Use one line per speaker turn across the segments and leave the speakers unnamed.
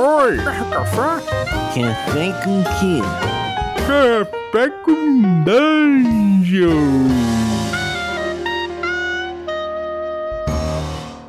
Oi!
Café?
Café com quê?
Café com dungeon!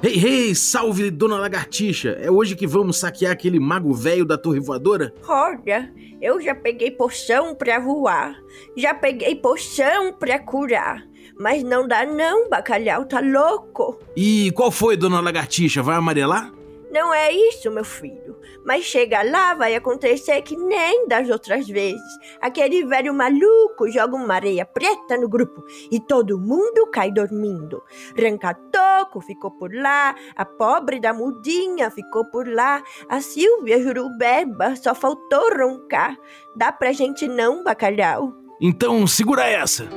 Hey, hey, salve, dona Lagartixa! É hoje que vamos saquear aquele mago velho da torre voadora?
Olha, eu já peguei poção pra voar, já peguei poção pra curar. Mas não dá não, bacalhau tá louco.
E qual foi, dona Lagartixa? Vai amarelar?
Não é isso, meu filho. Mas chega lá, vai acontecer que nem das outras vezes. Aquele velho maluco joga uma areia preta no grupo e todo mundo cai dormindo. Rancatoco ficou por lá, a pobre da mudinha ficou por lá, a Silvia Jurubeba só faltou roncar. Dá pra gente não, bacalhau?
Então segura essa!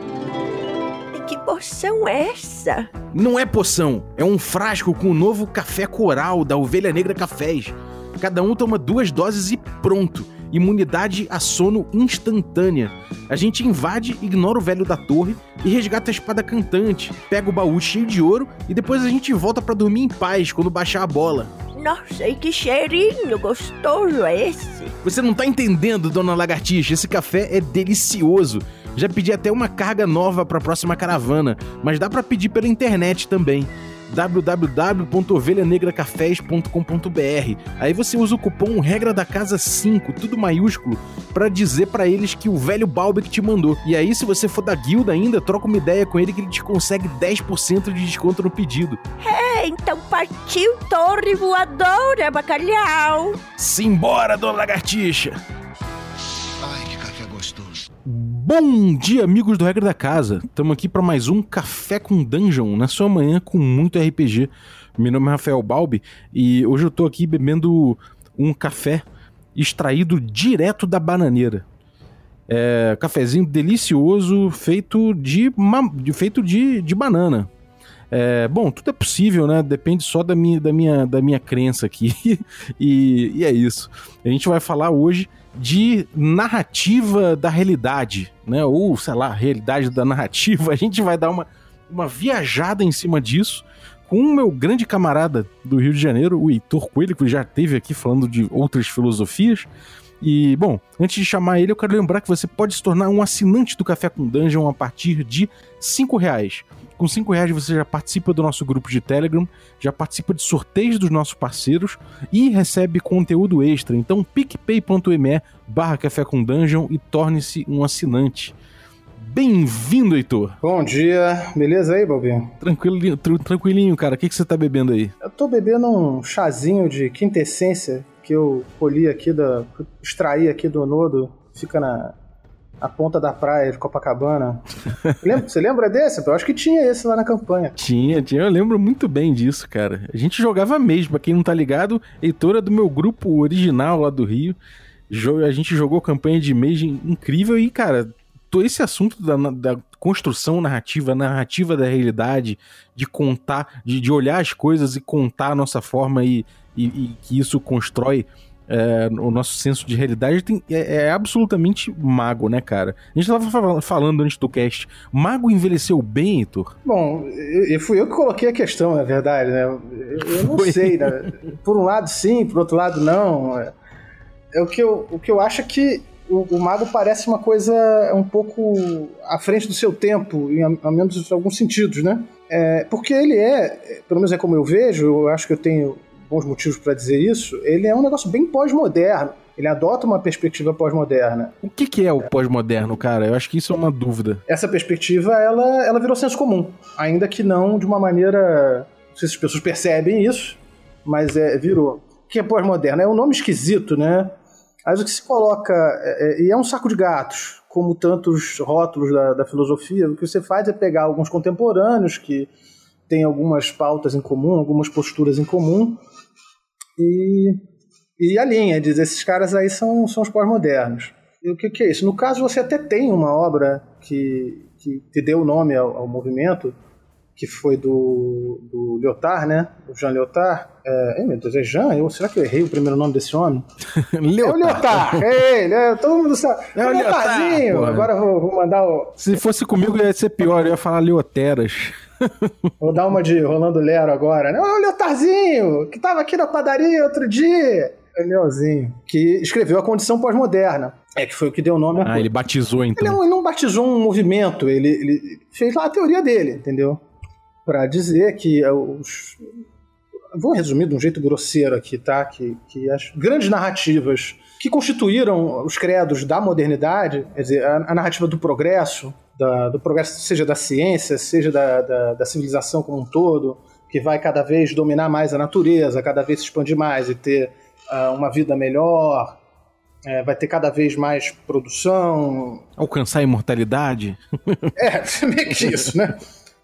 Que poção é essa?
Não é poção, é um frasco com o novo café coral da Ovelha Negra Cafés. Cada um toma duas doses e pronto. Imunidade a sono instantânea. A gente invade, ignora o velho da torre e resgata a espada cantante, pega o baú cheio de ouro e depois a gente volta para dormir em paz quando baixar a bola.
Nossa, e que cheirinho gostoso é esse?
Você não tá entendendo, dona Lagartixa, esse café é delicioso. Já pedi até uma carga nova para a próxima caravana, mas dá para pedir pela internet também www.ovelhanegracafés.com.br. Aí você usa o cupom regra da casa 5, tudo maiúsculo, para dizer para eles que o velho Balbi que te mandou. E aí se você for da guilda ainda, troca uma ideia com ele que ele te consegue 10% de desconto no pedido.
É, então partiu torre voadora, bacalhau.
Simbora, dona lagartixa. Bom dia, amigos do Regra da Casa. Estamos aqui para mais um Café com Dungeon, na sua manhã com muito RPG. Meu nome é Rafael Balbi e hoje eu tô aqui bebendo um café extraído direto da bananeira. É, cafezinho delicioso feito de, feito de, de banana. É, bom, tudo é possível, né? Depende só da minha, da minha, da minha crença aqui. e, e é isso. A gente vai falar hoje de narrativa da realidade, né? Ou, sei lá, realidade da narrativa. A gente vai dar uma, uma viajada em cima disso com o meu grande camarada do Rio de Janeiro, o Heitor Coelho, que já esteve aqui falando de outras filosofias. E, bom, antes de chamar ele, eu quero lembrar que você pode se tornar um assinante do Café com Dungeon a partir de R$ reais. Com 5 reais você já participa do nosso grupo de Telegram, já participa de sorteios dos nossos parceiros e recebe conteúdo extra. Então picpay.me barra café com dungeon e torne-se um assinante. Bem-vindo, Heitor.
Bom dia, beleza aí, Balbinho?
Tranquilinho, tranquilinho, cara. O que, que você tá bebendo aí?
Eu tô bebendo um chazinho de quintessência que eu colhi aqui, da, extraí aqui do Nodo, fica na, a ponta da praia de Copacabana. lembra, você lembra desse? Eu acho que tinha esse lá na campanha.
Tinha, tinha. Eu lembro muito bem disso, cara. A gente jogava mesmo, pra quem não tá ligado, Heitor é do meu grupo original lá do Rio. A gente jogou campanha de mês incrível e, cara, esse assunto da, da construção narrativa, narrativa da realidade, de contar, de, de olhar as coisas e contar a nossa forma e, e, e que isso constrói é, o nosso senso de realidade tem, é, é, absolutamente mago, né, cara? A gente tava falando antes do cast, mago envelheceu bem, Heitor?
Bom, eu, fui eu que coloquei a questão, na verdade, né? Eu, eu não Foi. sei, né? Por um lado sim, por outro lado não. É, é o, que eu, o que eu acho é que o, o, mago parece uma coisa um pouco à frente do seu tempo, em, ao menos em alguns sentidos, né? É, porque ele é, pelo menos é como eu vejo, eu acho que eu tenho bons motivos para dizer isso, ele é um negócio bem pós-moderno. Ele adota uma perspectiva pós-moderna.
O que, que é o pós-moderno, cara? Eu acho que isso é uma dúvida.
Essa perspectiva, ela, ela virou senso comum. Ainda que não de uma maneira. Não sei se as pessoas percebem isso, mas é, virou. O que é pós-moderno? É um nome esquisito, né? Mas o que se coloca. É, é, e é um saco de gatos, como tantos rótulos da, da filosofia. O que você faz é pegar alguns contemporâneos que têm algumas pautas em comum, algumas posturas em comum, e, e a linha, diz, esses caras aí são, são os pós-modernos. E o que, que, é isso? No caso, você até tem uma obra que, que te deu o nome ao, ao movimento, que foi do, do Lyotard, né? Do Jean Lyotard. É, meu Deus, é Jean? Eu, será que eu errei o primeiro nome desse homem?
Lyotard. É o
Lyotard, é ele, é, todo mundo sabe.
É o Lyotardzinho.
Agora vou, vou, mandar o...
Se fosse comigo ia ser pior, eu ia falar Lyoteras.
Vou dar uma de Rolando Lero agora, né? Olha o Tarzinho, que tava aqui na padaria outro dia. Danielzinho, que escreveu A Condição Pós-Moderna. É, que foi o que deu nome
Ah,
coisa.
ele batizou
Ele,
então.
não, ele não batizou um movimento, ele, ele fez lá a teoria dele, entendeu? Pra dizer que eh, os. Vou resumir de um jeito grosseiro aqui, tá? Que, que as grandes narrativas que constituíram os credos da modernidade, quer dizer, a, a narrativa do progresso, da- do progresso seja da ciência, seja da, da, da civilização como um todo, que vai cada vez dominar mais a natureza, cada vez se expandir mais e ter ah, uma vida melhor, eh, vai ter cada vez mais produção,
Alcançar a imortalidade.
é, meio que isso, né?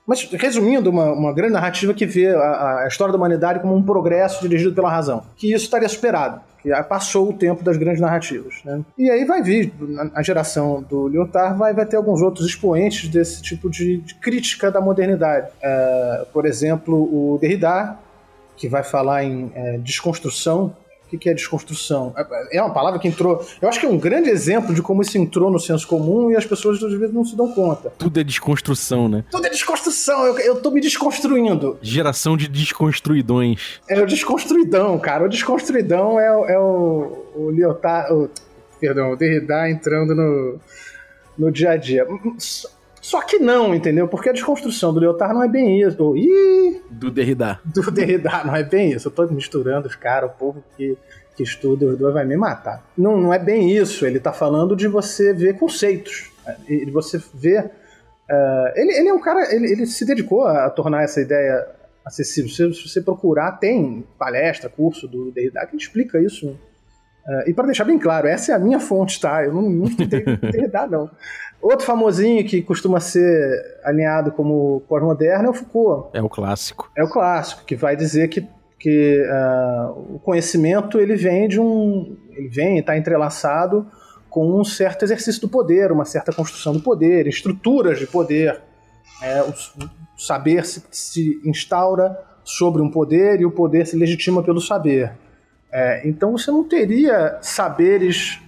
Mas, resumindo, uma, uma grande narrativa que vê a, a história da humanidade como um progresso dirigido pela razão. Que isso estaria superado. Que passou o tempo das grandes narrativas. Né? E aí vai vir, a geração do Lyotard vai, vai ter alguns outros expoentes desse tipo de, de crítica da modernidade. É, por exemplo, o Derrida, que vai falar em é, desconstrução. O que é desconstrução? É- É uma palavra que entrou. Eu acho que é um grande exemplo de como isso entrou no senso comum e as pessoas às vezes não se dão conta.
Tudo é desconstrução, né?
Tudo é desconstrução, eu, eu tô me desconstruindo.
Geração de desconstruidões.
É o desconstruidão, cara. O desconstruidão é, o- é o, o Lyotard. o- perdão, o Derrida entrando no, no dia a dia. Só- que não, entendeu? Porque a desconstrução do Lyotard não é bem isso. Ih,
Do Derrida.
do Derrida não é bem isso. Eu tô misturando os caras, o povo que, que estuda os dois vai me matar. Não, não é bem isso. Ele tá falando de você ver conceitos. De você ver. eh, ele, ele é um cara. Ele, ele se dedicou a tornar essa ideia acessível. Se, se você procurar, tem palestra, curso do Derrida que explica isso. Eh, e para deixar bem claro, essa é a minha fonte, tá? Eu não, não estudei Derrida, não. Outro famosinho que costuma ser alinhado como pós-moderno é o Foucault.
É o clássico.
É o clássico, que vai dizer que, que ah, o conhecimento ele vem de um. ele vem, está entrelaçado com um certo exercício do poder, uma certa construção do poder, estruturas de poder. É, o, o saber se, se instaura sobre um poder e o poder se legitima pelo saber. É, então você não teria saberes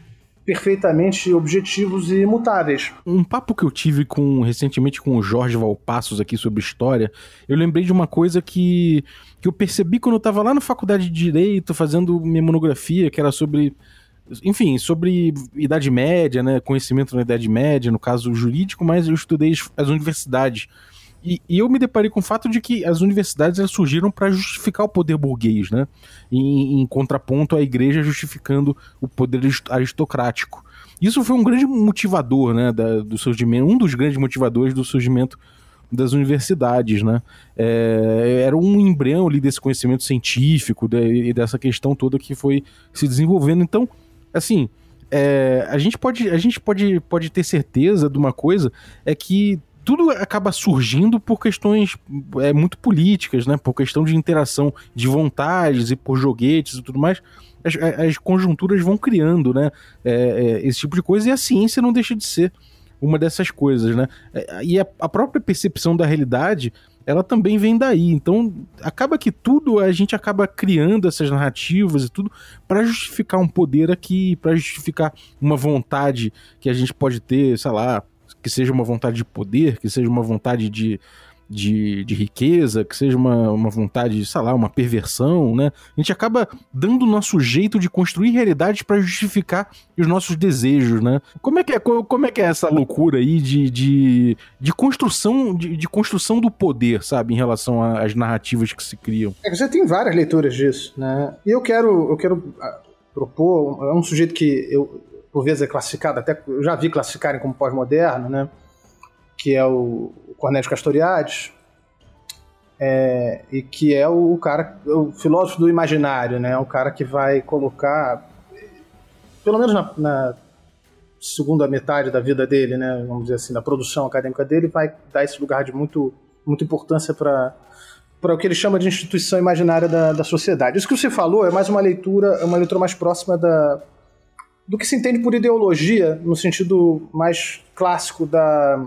perfeitamente objetivos e imutáveis.
Um papo que eu tive com recentemente com o Jorge Valpassos aqui sobre história, eu lembrei de uma coisa que, que eu percebi quando eu tava lá na faculdade de Direito, fazendo minha monografia, que era sobre. Enfim, sobre Idade Média, né? Conhecimento na Idade Média, no caso jurídico, mas eu estudei as universidades. E, e eu me deparei com o fato de que as universidades elas surgiram para justificar o poder burguês, né? Em, em contraponto à igreja justificando o poder arist- aristocrático. Isso foi um grande motivador, né, da- do surgimento, um dos grandes motivadores do surgimento das universidades, né? É, era um embrião ali desse conhecimento científico da- e dessa questão toda que foi se desenvolvendo. Então, assim, é, a gente pode, a gente pode, pode ter certeza de uma coisa é que tudo acaba surgindo por questões é, muito políticas, né? Por questão de interação de vontades e por joguetes e tudo mais. As, as conjunturas vão criando, né? É, é, esse tipo de coisa e a ciência não deixa de ser uma dessas coisas, né? É, E a, a própria percepção da realidade, ela também vem daí. Então, acaba que tudo a gente acaba criando essas narrativas e tudo para justificar um poder aqui, para justificar uma vontade que a gente pode ter, sei lá, que seja uma vontade de poder, que seja uma vontade de, de, de riqueza, que seja uma, uma vontade, sei lá, uma perversão, né? A gente acaba dando o nosso jeito de construir realidades para justificar os nossos desejos, né? Como é que é, co- como é, que é essa loucura aí de, de, de construção de, de construção do poder, sabe, em relação às narrativas que se criam?
É você tem várias leituras disso, né? E eu quero, eu quero ah, propor, é um sujeito que eu, por vezes, é classificado, até eu já vi classificarem como pós-moderno, né? Que é o Cornélio Castoriadis, é, e que é o cara, o filósofo do imaginário, né? O cara que vai colocar, pelo menos na, na segunda metade da vida dele, né? Vamos dizer assim, da produção acadêmica dele, vai dar esse lugar de muito, muita importância para para o que ele chama de instituição imaginária da, da sociedade. Isso que você falou é mais uma leitura, é uma leitura mais próxima da, do que se entende por ideologia, no sentido mais clássico da,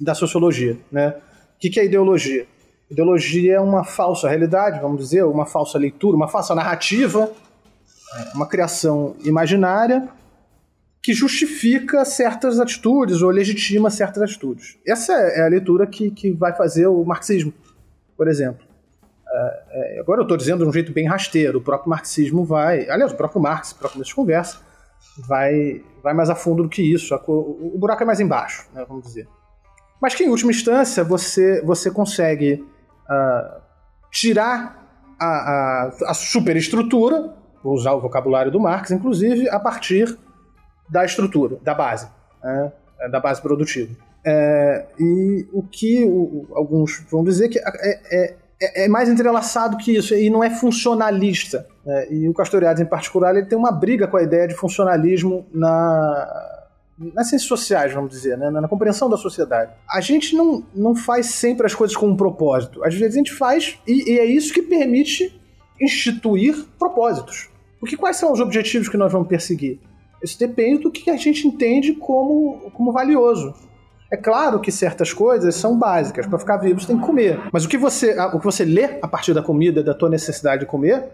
da sociologia. Né? O que, é ideologia? Ideologia é uma falsa realidade, vamos dizer, uma falsa leitura, uma falsa narrativa, é, uma criação imaginária que justifica certas atitudes ou legitima certas atitudes. Essa é a leitura que, que vai fazer o marxismo, por exemplo. é, agora eu estou dizendo de um jeito bem rasteiro, o próprio marxismo vai, aliás, o próprio Marx, para começo de conversa, vai, vai mais a fundo do que isso, o, o, buraco é mais embaixo, né, vamos dizer. Mas que em última instância você, você consegue uh, tirar a, a, a superestrutura, vou usar o vocabulário do Marx, inclusive, a partir da estrutura, da base, né, da base produtiva. É, e o que o, alguns vão dizer que é, é, é, é, mais entrelaçado que isso, e não é funcionalista. Né? E o Castoriadis, em particular, ele tem uma briga com a ideia de funcionalismo na, nas ciências sociais, vamos dizer, né? na, na, compreensão da sociedade. A gente não, não faz sempre as coisas com um propósito. Às vezes a gente faz, e, e é isso que permite instituir propósitos. Porque quais são os objetivos que nós vamos perseguir? Isso depende do que a gente entende como, como valioso. É claro que certas coisas são básicas. Para ficar vivo, você tem que comer. Mas o que você, o que você lê a partir da comida, da tua necessidade de comer,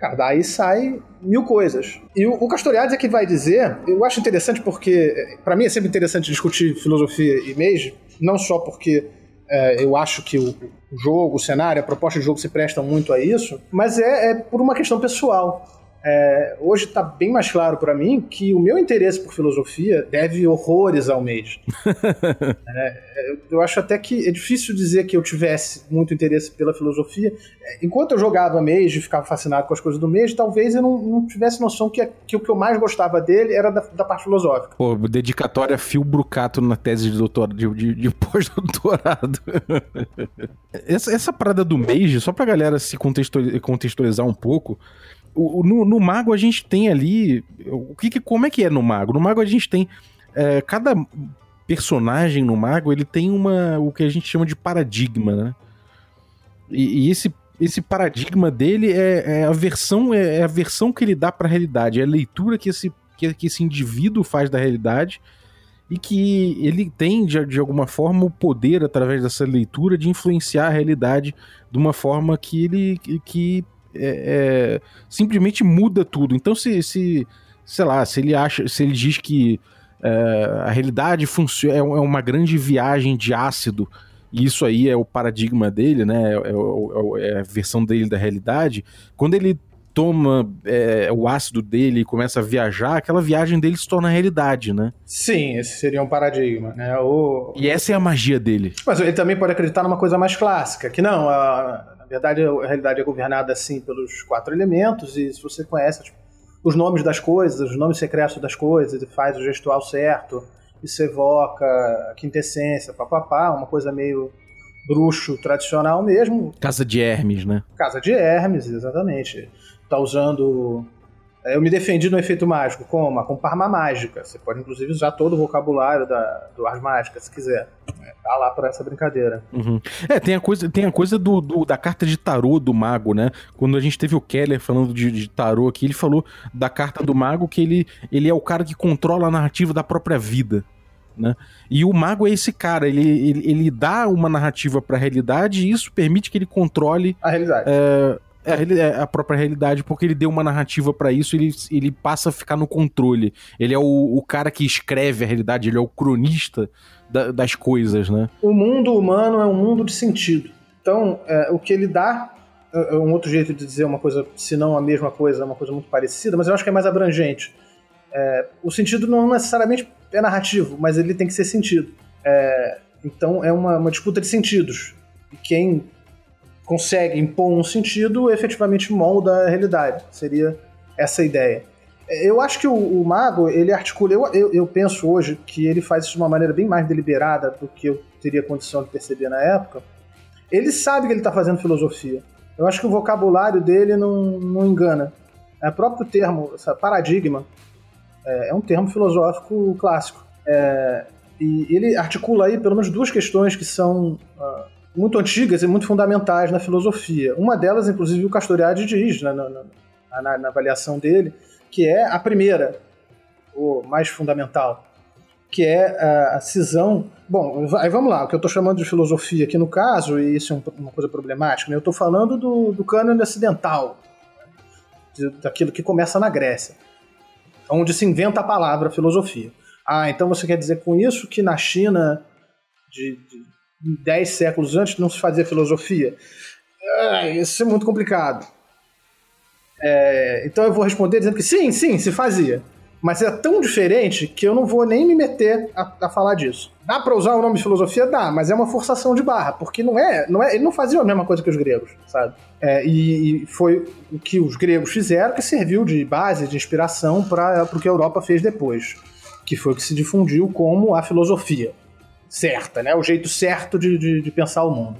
cara, daí sai mil coisas. E o, o Castoriadis é que vai dizer, eu acho interessante porque, para mim é sempre interessante discutir filosofia e Mage, não só porque é, eu acho que o, o, jogo, o cenário, a proposta de jogo se prestam muito a isso, mas é, é por uma questão pessoal. É, hoje está bem mais claro para mim que o meu interesse por filosofia deve horrores ao Mage. é, eu acho até que é difícil dizer que eu tivesse muito interesse pela filosofia. É, enquanto eu jogava Mage e ficava fascinado com as coisas do Mage, talvez eu não, não tivesse noção que, que, o que eu mais gostava dele era da, da parte filosófica.
Pô, dedicatória Phil Brucato na tese de, doutor, de, de, de pós-doutorado. essa, essa parada do Mage, só pra galera se contextualizar um pouco, no, no, Mago a gente tem ali. O que, que, como é que é no Mago? No Mago a gente tem. É, cada personagem no Mago ele tem uma. o que a gente chama de paradigma, né? E, e esse, esse paradigma dele é, é, a versão é, é, a versão que ele dá para a realidade, é a leitura que esse, que, que esse indivíduo faz da realidade e que ele tem, de, de alguma forma, o poder, através dessa leitura, de influenciar a realidade de uma forma que ele que é, é, simplesmente muda tudo. Então, se, se, sei lá, se ele acha, se ele diz que é, a realidade funciona, é, é uma grande viagem de ácido, e isso aí é o paradigma dele, né? É, é, é a versão dele da realidade. Quando ele toma o ácido dele e começa a viajar, aquela viagem dele se torna realidade, né?
Sim, esse seria um paradigma, né? O...
E essa é a magia dele.
Mas ele também pode acreditar numa coisa mais clássica, que não, a, verdade, a realidade é governada assim pelos quatro elementos, e se você conhece tipo, os nomes das coisas, os nomes secretos das coisas, e faz o gestual certo, isso evoca a quintessência, papapá, uma coisa meio bruxo tradicional mesmo.
Casa de Hermes, né?
Casa de Hermes, exatamente. Tá usando eu me defendi no efeito mágico. Como? Com parma mágica. Você pode, inclusive, usar todo o vocabulário da, do Ars Mágica, se quiser. É, tá lá para essa brincadeira.
Uhum. É, tem a coisa, tem a coisa do, do, da carta de tarô do mago, né? Quando a gente teve o Keller falando de, de tarô aqui, ele falou da carta do mago que ele, ele é o cara que controla a narrativa da própria vida. Né? E o mago é esse cara, ele, ele, ele dá uma narrativa para a realidade e isso permite que ele controle
a realidade.
É, é, é a própria realidade, porque ele deu uma narrativa para isso, ele, ele passa a ficar no controle. Ele é o, o cara que escreve a realidade, ele é o cronista da, das coisas, né?
O mundo humano é um mundo de sentido. Então, é, o que ele dá é, é um outro jeito de dizer uma coisa, se não a mesma coisa, é uma coisa muito parecida, mas eu acho que é mais abrangente. É, o sentido não necessariamente é narrativo, mas ele tem que ser sentido. É, então é uma, uma disputa de sentidos. E quem consegue impor um sentido, efetivamente molda a realidade. Seria essa ideia. Eu acho que o, o mago, ele articula. Eu, eu, eu, penso hoje que ele faz isso de uma maneira bem mais deliberada do que eu teria condição de perceber na época. Ele sabe que ele está fazendo filosofia. Eu acho que o vocabulário dele não, não engana. É o próprio termo, paradigma, é, é um termo filosófico clássico. É, e ele articula aí pelo menos duas questões que são uh, muito antigas e muito fundamentais na filosofia. Uma delas, inclusive, o Castoriadis diz né, na, na, na, avaliação dele, que é a primeira, o mais fundamental, que é a, a cisão. Bom, aí vamos lá, o que eu estou chamando de filosofia aqui no caso, e isso é uma coisa problemática, né? eu estou falando do, do cânone ocidental, de, daquilo que começa na Grécia, onde se inventa a palavra filosofia. Ah, então você quer dizer com isso que na China de, de dez séculos antes não se fazia filosofia. ah, isso é muito complicado. É, então eu vou responder dizendo que sim, sim, se fazia. Mas é tão diferente que eu não vou nem me meter a, a falar disso. Dá pra usar o nome de filosofia? Dá, mas é uma forçação de barra, porque não é, não é ele não fazia a mesma coisa que os gregos, sabe? É, e, e foi o que os gregos fizeram que serviu de base, de inspiração para o que a Europa fez depois, que foi o que se difundiu como a filosofia certa, né? O jeito certo de, de, de pensar o mundo.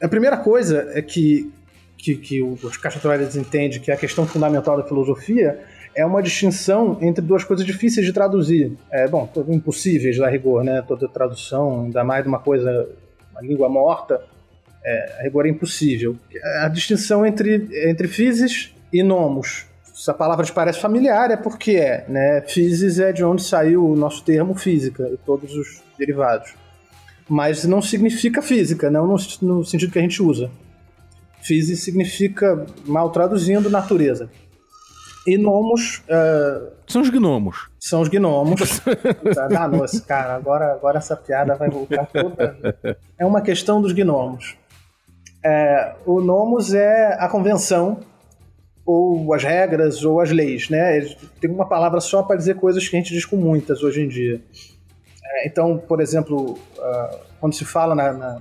A primeira coisa é que, que, que os caixatoreiros entendem que a questão fundamental da filosofia é uma distinção entre duas coisas difíceis de traduzir. É, bom, impossíveis a rigor, né? Toda tradução, ainda mais de uma coisa, uma língua morta, é, a rigor é impossível. A distinção entre, entre physis e nomos. Se a palavra te parece familiar, é porque é, né? Physis é de onde saiu o nosso termo física e todos os derivados. Mas não significa física, não no, no sentido que a gente usa. Physis significa, mal traduzindo, natureza. E nomos. uh,
São os gnomos.
são os gnomos. ah, nossa, cara, agora, agora essa piada vai voltar toda. É uma questão dos gnomos. É, o nomos é a convenção, ou as regras, ou as leis, né? Tem uma palavra só para dizer coisas que a gente diz com muitas hoje em dia. É, então, por exemplo, ah, quando se fala na, na-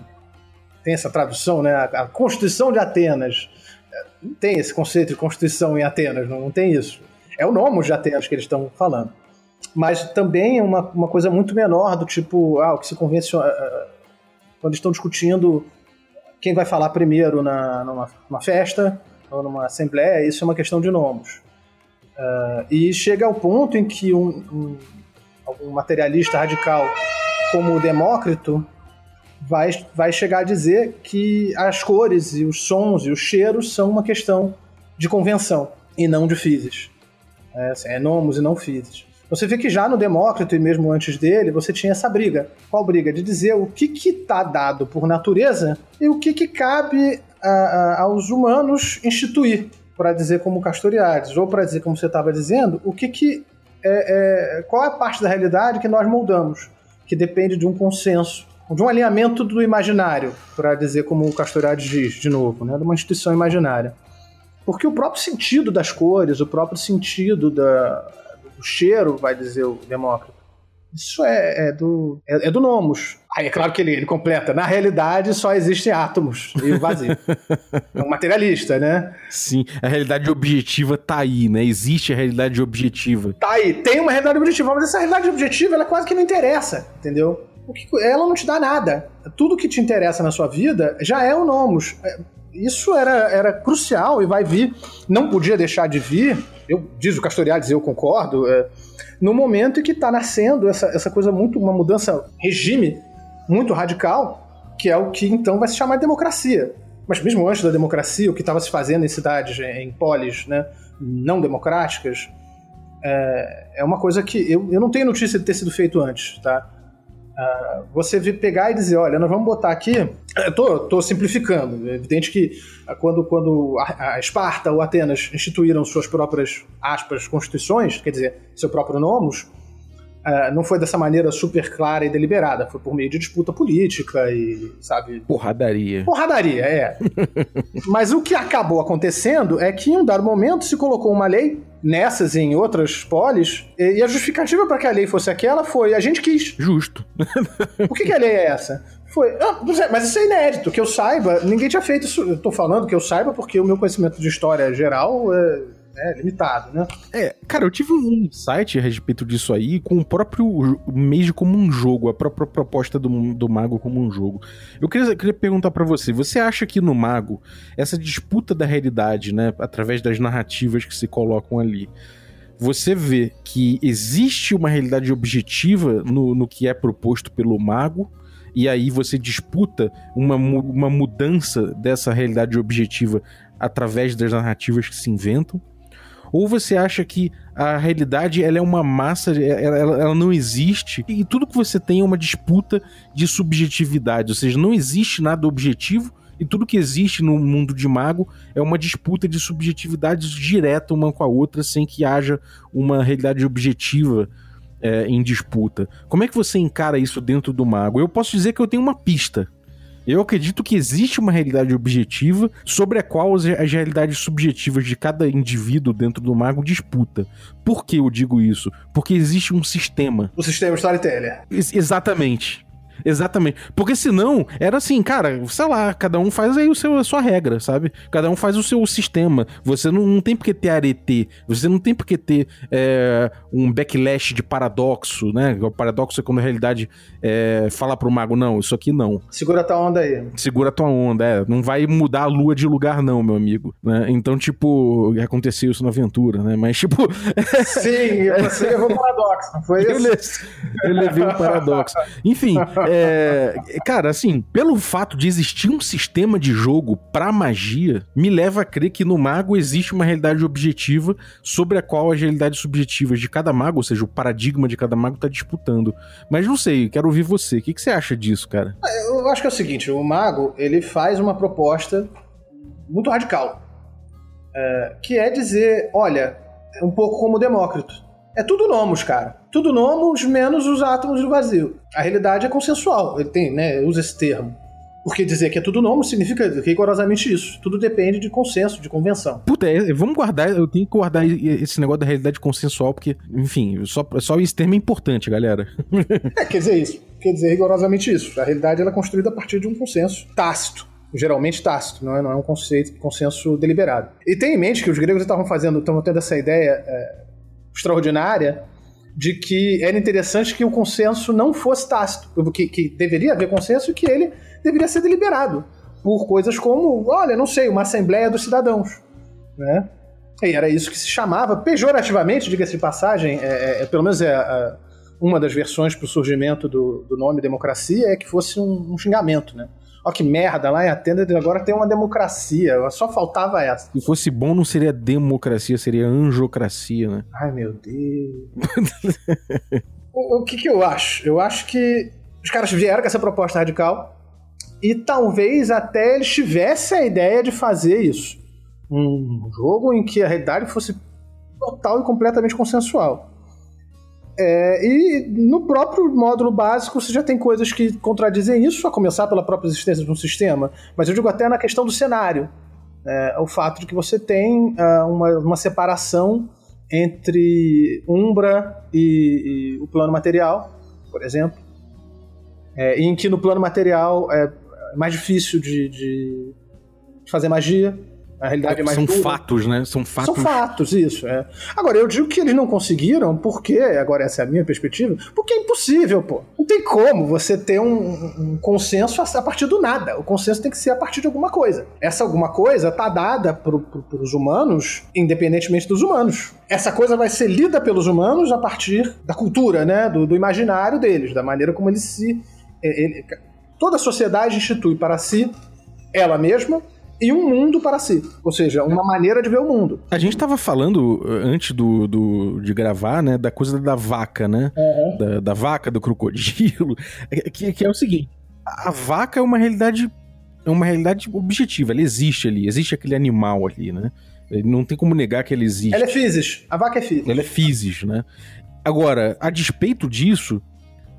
tem essa tradução, né? A, Constituição de Atenas. É, Não tem esse conceito de Constituição em Atenas, não, não tem isso. É o nomos de Atenas que eles estão falando. Mas também é uma, uma coisa muito menor, do tipo, ah, o que se convenciona. ah, Quando estão discutindo quem vai falar primeiro na, numa, numa festa ou numa assembleia, isso é uma questão de nomos. Ah, e chega ao ponto em que um, um, algum materialista radical como o Demócrito vai, vai chegar a dizer que as cores e os sons e os cheiros são uma questão de convenção e não de physis. É, assim, é nomos e não physis. Você vê que já no Demócrito e mesmo antes dele, você tinha essa briga. Qual briga? De dizer o que está dado por natureza e o que, que cabe a- a- aos humanos instituir, para dizer como Castoriades, ou para dizer como você estava dizendo, o que, que é, é- qual é a parte da realidade que nós moldamos, que depende de um consenso, de um alinhamento do imaginário, para dizer como o Castoriades diz, de novo, né, de uma instituição imaginária. Porque o próprio sentido das cores, o próprio sentido da, do cheiro, vai dizer o Demócrito, isso é, é do, é, é do Nomos. Aí é claro que ele, ele completa. Na realidade, só existem átomos e o vazio. é um materialista, né?
Sim, a realidade objetiva tá aí, né? Existe a realidade objetiva.
Tá aí, tem uma realidade objetiva, mas essa realidade objetiva ela quase que não interessa, entendeu? Porque ela não te dá nada. Tudo que te interessa na sua vida já é o Nomos. É, Isso era, era crucial e vai vir. Não podia deixar de vir. Eu diz o Castoriades, eu concordo. é, no momento em que está nascendo essa, essa coisa muito, uma mudança regime muito radical, que é o que então vai se chamar de democracia. Mas mesmo antes da democracia, o que estava se fazendo em cidades, em polis, né, não democráticas, é, é uma coisa que eu, eu não tenho notícia de ter sido feito antes, tá? Ah, você pegar e dizer, olha, nós vamos botar aqui. Eu tô, tô simplificando. É evidente que ah, quando, quando a, a Esparta ou Atenas instituíram suas próprias aspas constituições, quer dizer, seu próprio nomos, ah, não foi dessa maneira super clara e deliberada. Foi por meio de disputa política e, sabe,
Porradaria.
Porradaria, é. Mas o que acabou acontecendo é que em um dado momento se colocou uma lei nessas e em outras polis, e a justificativa para que a lei fosse aquela foi a gente quis.
Justo.
Por que, que a lei é essa? Foi, ah, mas isso é inédito, que eu saiba, ninguém tinha feito isso. Eu tô falando que eu saiba porque o meu conhecimento de história geral é, é limitado, né?
É, cara, eu tive um insight a respeito disso aí com o próprio Mage como um jogo, a própria proposta do, do Mago como um jogo. Eu queria, queria perguntar pra você, você acha que no Mago, essa disputa da realidade, né, através das narrativas que se colocam ali, você vê que existe uma realidade objetiva no, no que é proposto pelo Mago, e aí você disputa uma, uma mudança dessa realidade objetiva através das narrativas que se inventam? Ou você acha que a realidade ela é uma massa, ela, ela- ela não existe e tudo que você tem é uma disputa de subjetividade, ou seja, não existe nada objetivo e tudo que existe no mundo de mago é uma disputa de subjetividades direta uma com a outra sem que haja uma realidade objetiva é, em disputa. Como é que você encara isso dentro do mago? Eu posso dizer que eu tenho uma pista. Eu acredito que existe uma realidade objetiva sobre a qual as, as realidades subjetivas de cada indivíduo dentro do mago disputa. Por que eu digo isso? Porque existe um sistema.
O sistema storyteller.
Ex- exatamente. Exatamente. Porque senão, era assim, cara, sei lá, cada um faz aí o seu, a sua regra, sabe? Cada um faz o seu sistema. Você não, não tem por que ter arete. Você não tem por que ter é, um backlash de paradoxo, né? O paradoxo é quando a realidade é, fala pro mago, não, isso aqui não.
Segura tua onda aí.
Segura tua onda, é. Não vai mudar a lua de lugar, não, meu amigo. Né? Então, tipo, aconteceu isso na aventura, né? Mas, tipo,
Sim, você levou o paradoxo, não foi
eu,
isso?
le- eu levei um paradoxo. Enfim, é, cara, assim, pelo fato de existir um sistema de jogo pra magia, me leva a crer que no mago existe uma realidade objetiva sobre a qual as realidades subjetivas de cada mago, ou seja, o paradigma de cada mago tá disputando. Mas não sei, quero ouvir você. O que, que você acha disso, cara?
Eu acho que é o seguinte, o mago, ele faz uma proposta muito radical. É, que é dizer, olha, é um pouco como o Demócrito. É tudo nomos, cara. Tudo nomos menos os átomos do vazio. A realidade é consensual. Ele tem, né, usa esse termo. Porque dizer que é tudo nomos significa rigorosamente isso. Tudo depende de consenso, de convenção.
Puta, é, vamos guardar, eu tenho que guardar esse negócio da realidade consensual, porque, enfim, só, só esse termo é importante, galera.
É, quer dizer isso. Quer dizer rigorosamente isso. A realidade ela é construída a partir de um consenso tácito. Geralmente tácito, não é, não é um conceito, consenso deliberado. E tem em mente que os gregos estavam fazendo, estavam tendo essa ideia é, extraordinária de que era interessante que o consenso não fosse tácito, que, que deveria haver consenso e que ele deveria ser deliberado por coisas como, olha, não sei, uma assembleia dos cidadãos, né? E era isso que se chamava, pejorativamente, diga-se de passagem, é, é, pelo menos é uma das versões para o surgimento do, do nome democracia é que fosse um, um xingamento, né? Ó que merda, lá em Atenas agora tem uma democracia, só faltava essa.
Se fosse bom, não seria democracia, seria anjocracia, né?
Ai, meu Deus. o, o que, que eu acho? Eu acho que os caras vieram com essa proposta radical e talvez até eles tivessem a ideia de fazer isso. Um jogo em que a realidade fosse total e completamente consensual. É, e no próprio módulo básico você já tem coisas que contradizem isso, a começar pela própria existência de um sistema, mas eu digo até na questão do cenário. É, o fato de que você tem ah, uma, uma separação entre Umbra e, e o plano material, por exemplo, é, em que no plano material é mais difícil de, de fazer magia, a realidade é mais
São
dura.
fatos, né? São fatos.
São fatos, isso. É. Agora, eu digo que eles não conseguiram, porque, agora essa é a minha perspectiva, porque é impossível, pô. Não tem como você ter um, um consenso a partir do nada. O consenso tem que ser a partir de alguma coisa. Essa alguma coisa tá dada pro, pro, pros humanos, independentemente dos humanos. Essa coisa vai ser lida pelos humanos a partir da cultura, né? Do, do imaginário deles, da maneira como eles se. ele- toda a sociedade institui para si ela mesma e um mundo para si. Ou seja, uma maneira de ver o mundo.
A gente tava falando uh, antes do, do- de gravar, né, da coisa da vaca, né? Da, da vaca, do crocodilo. É Que, que é o seguinte: a vaca é uma realidade. É uma realidade objetiva, ela existe ali, existe aquele animal ali, né? Não tem como negar que ele existe.
Ela é physis. A vaca é physis.
Ela é physis, né? Agora, a despeito disso,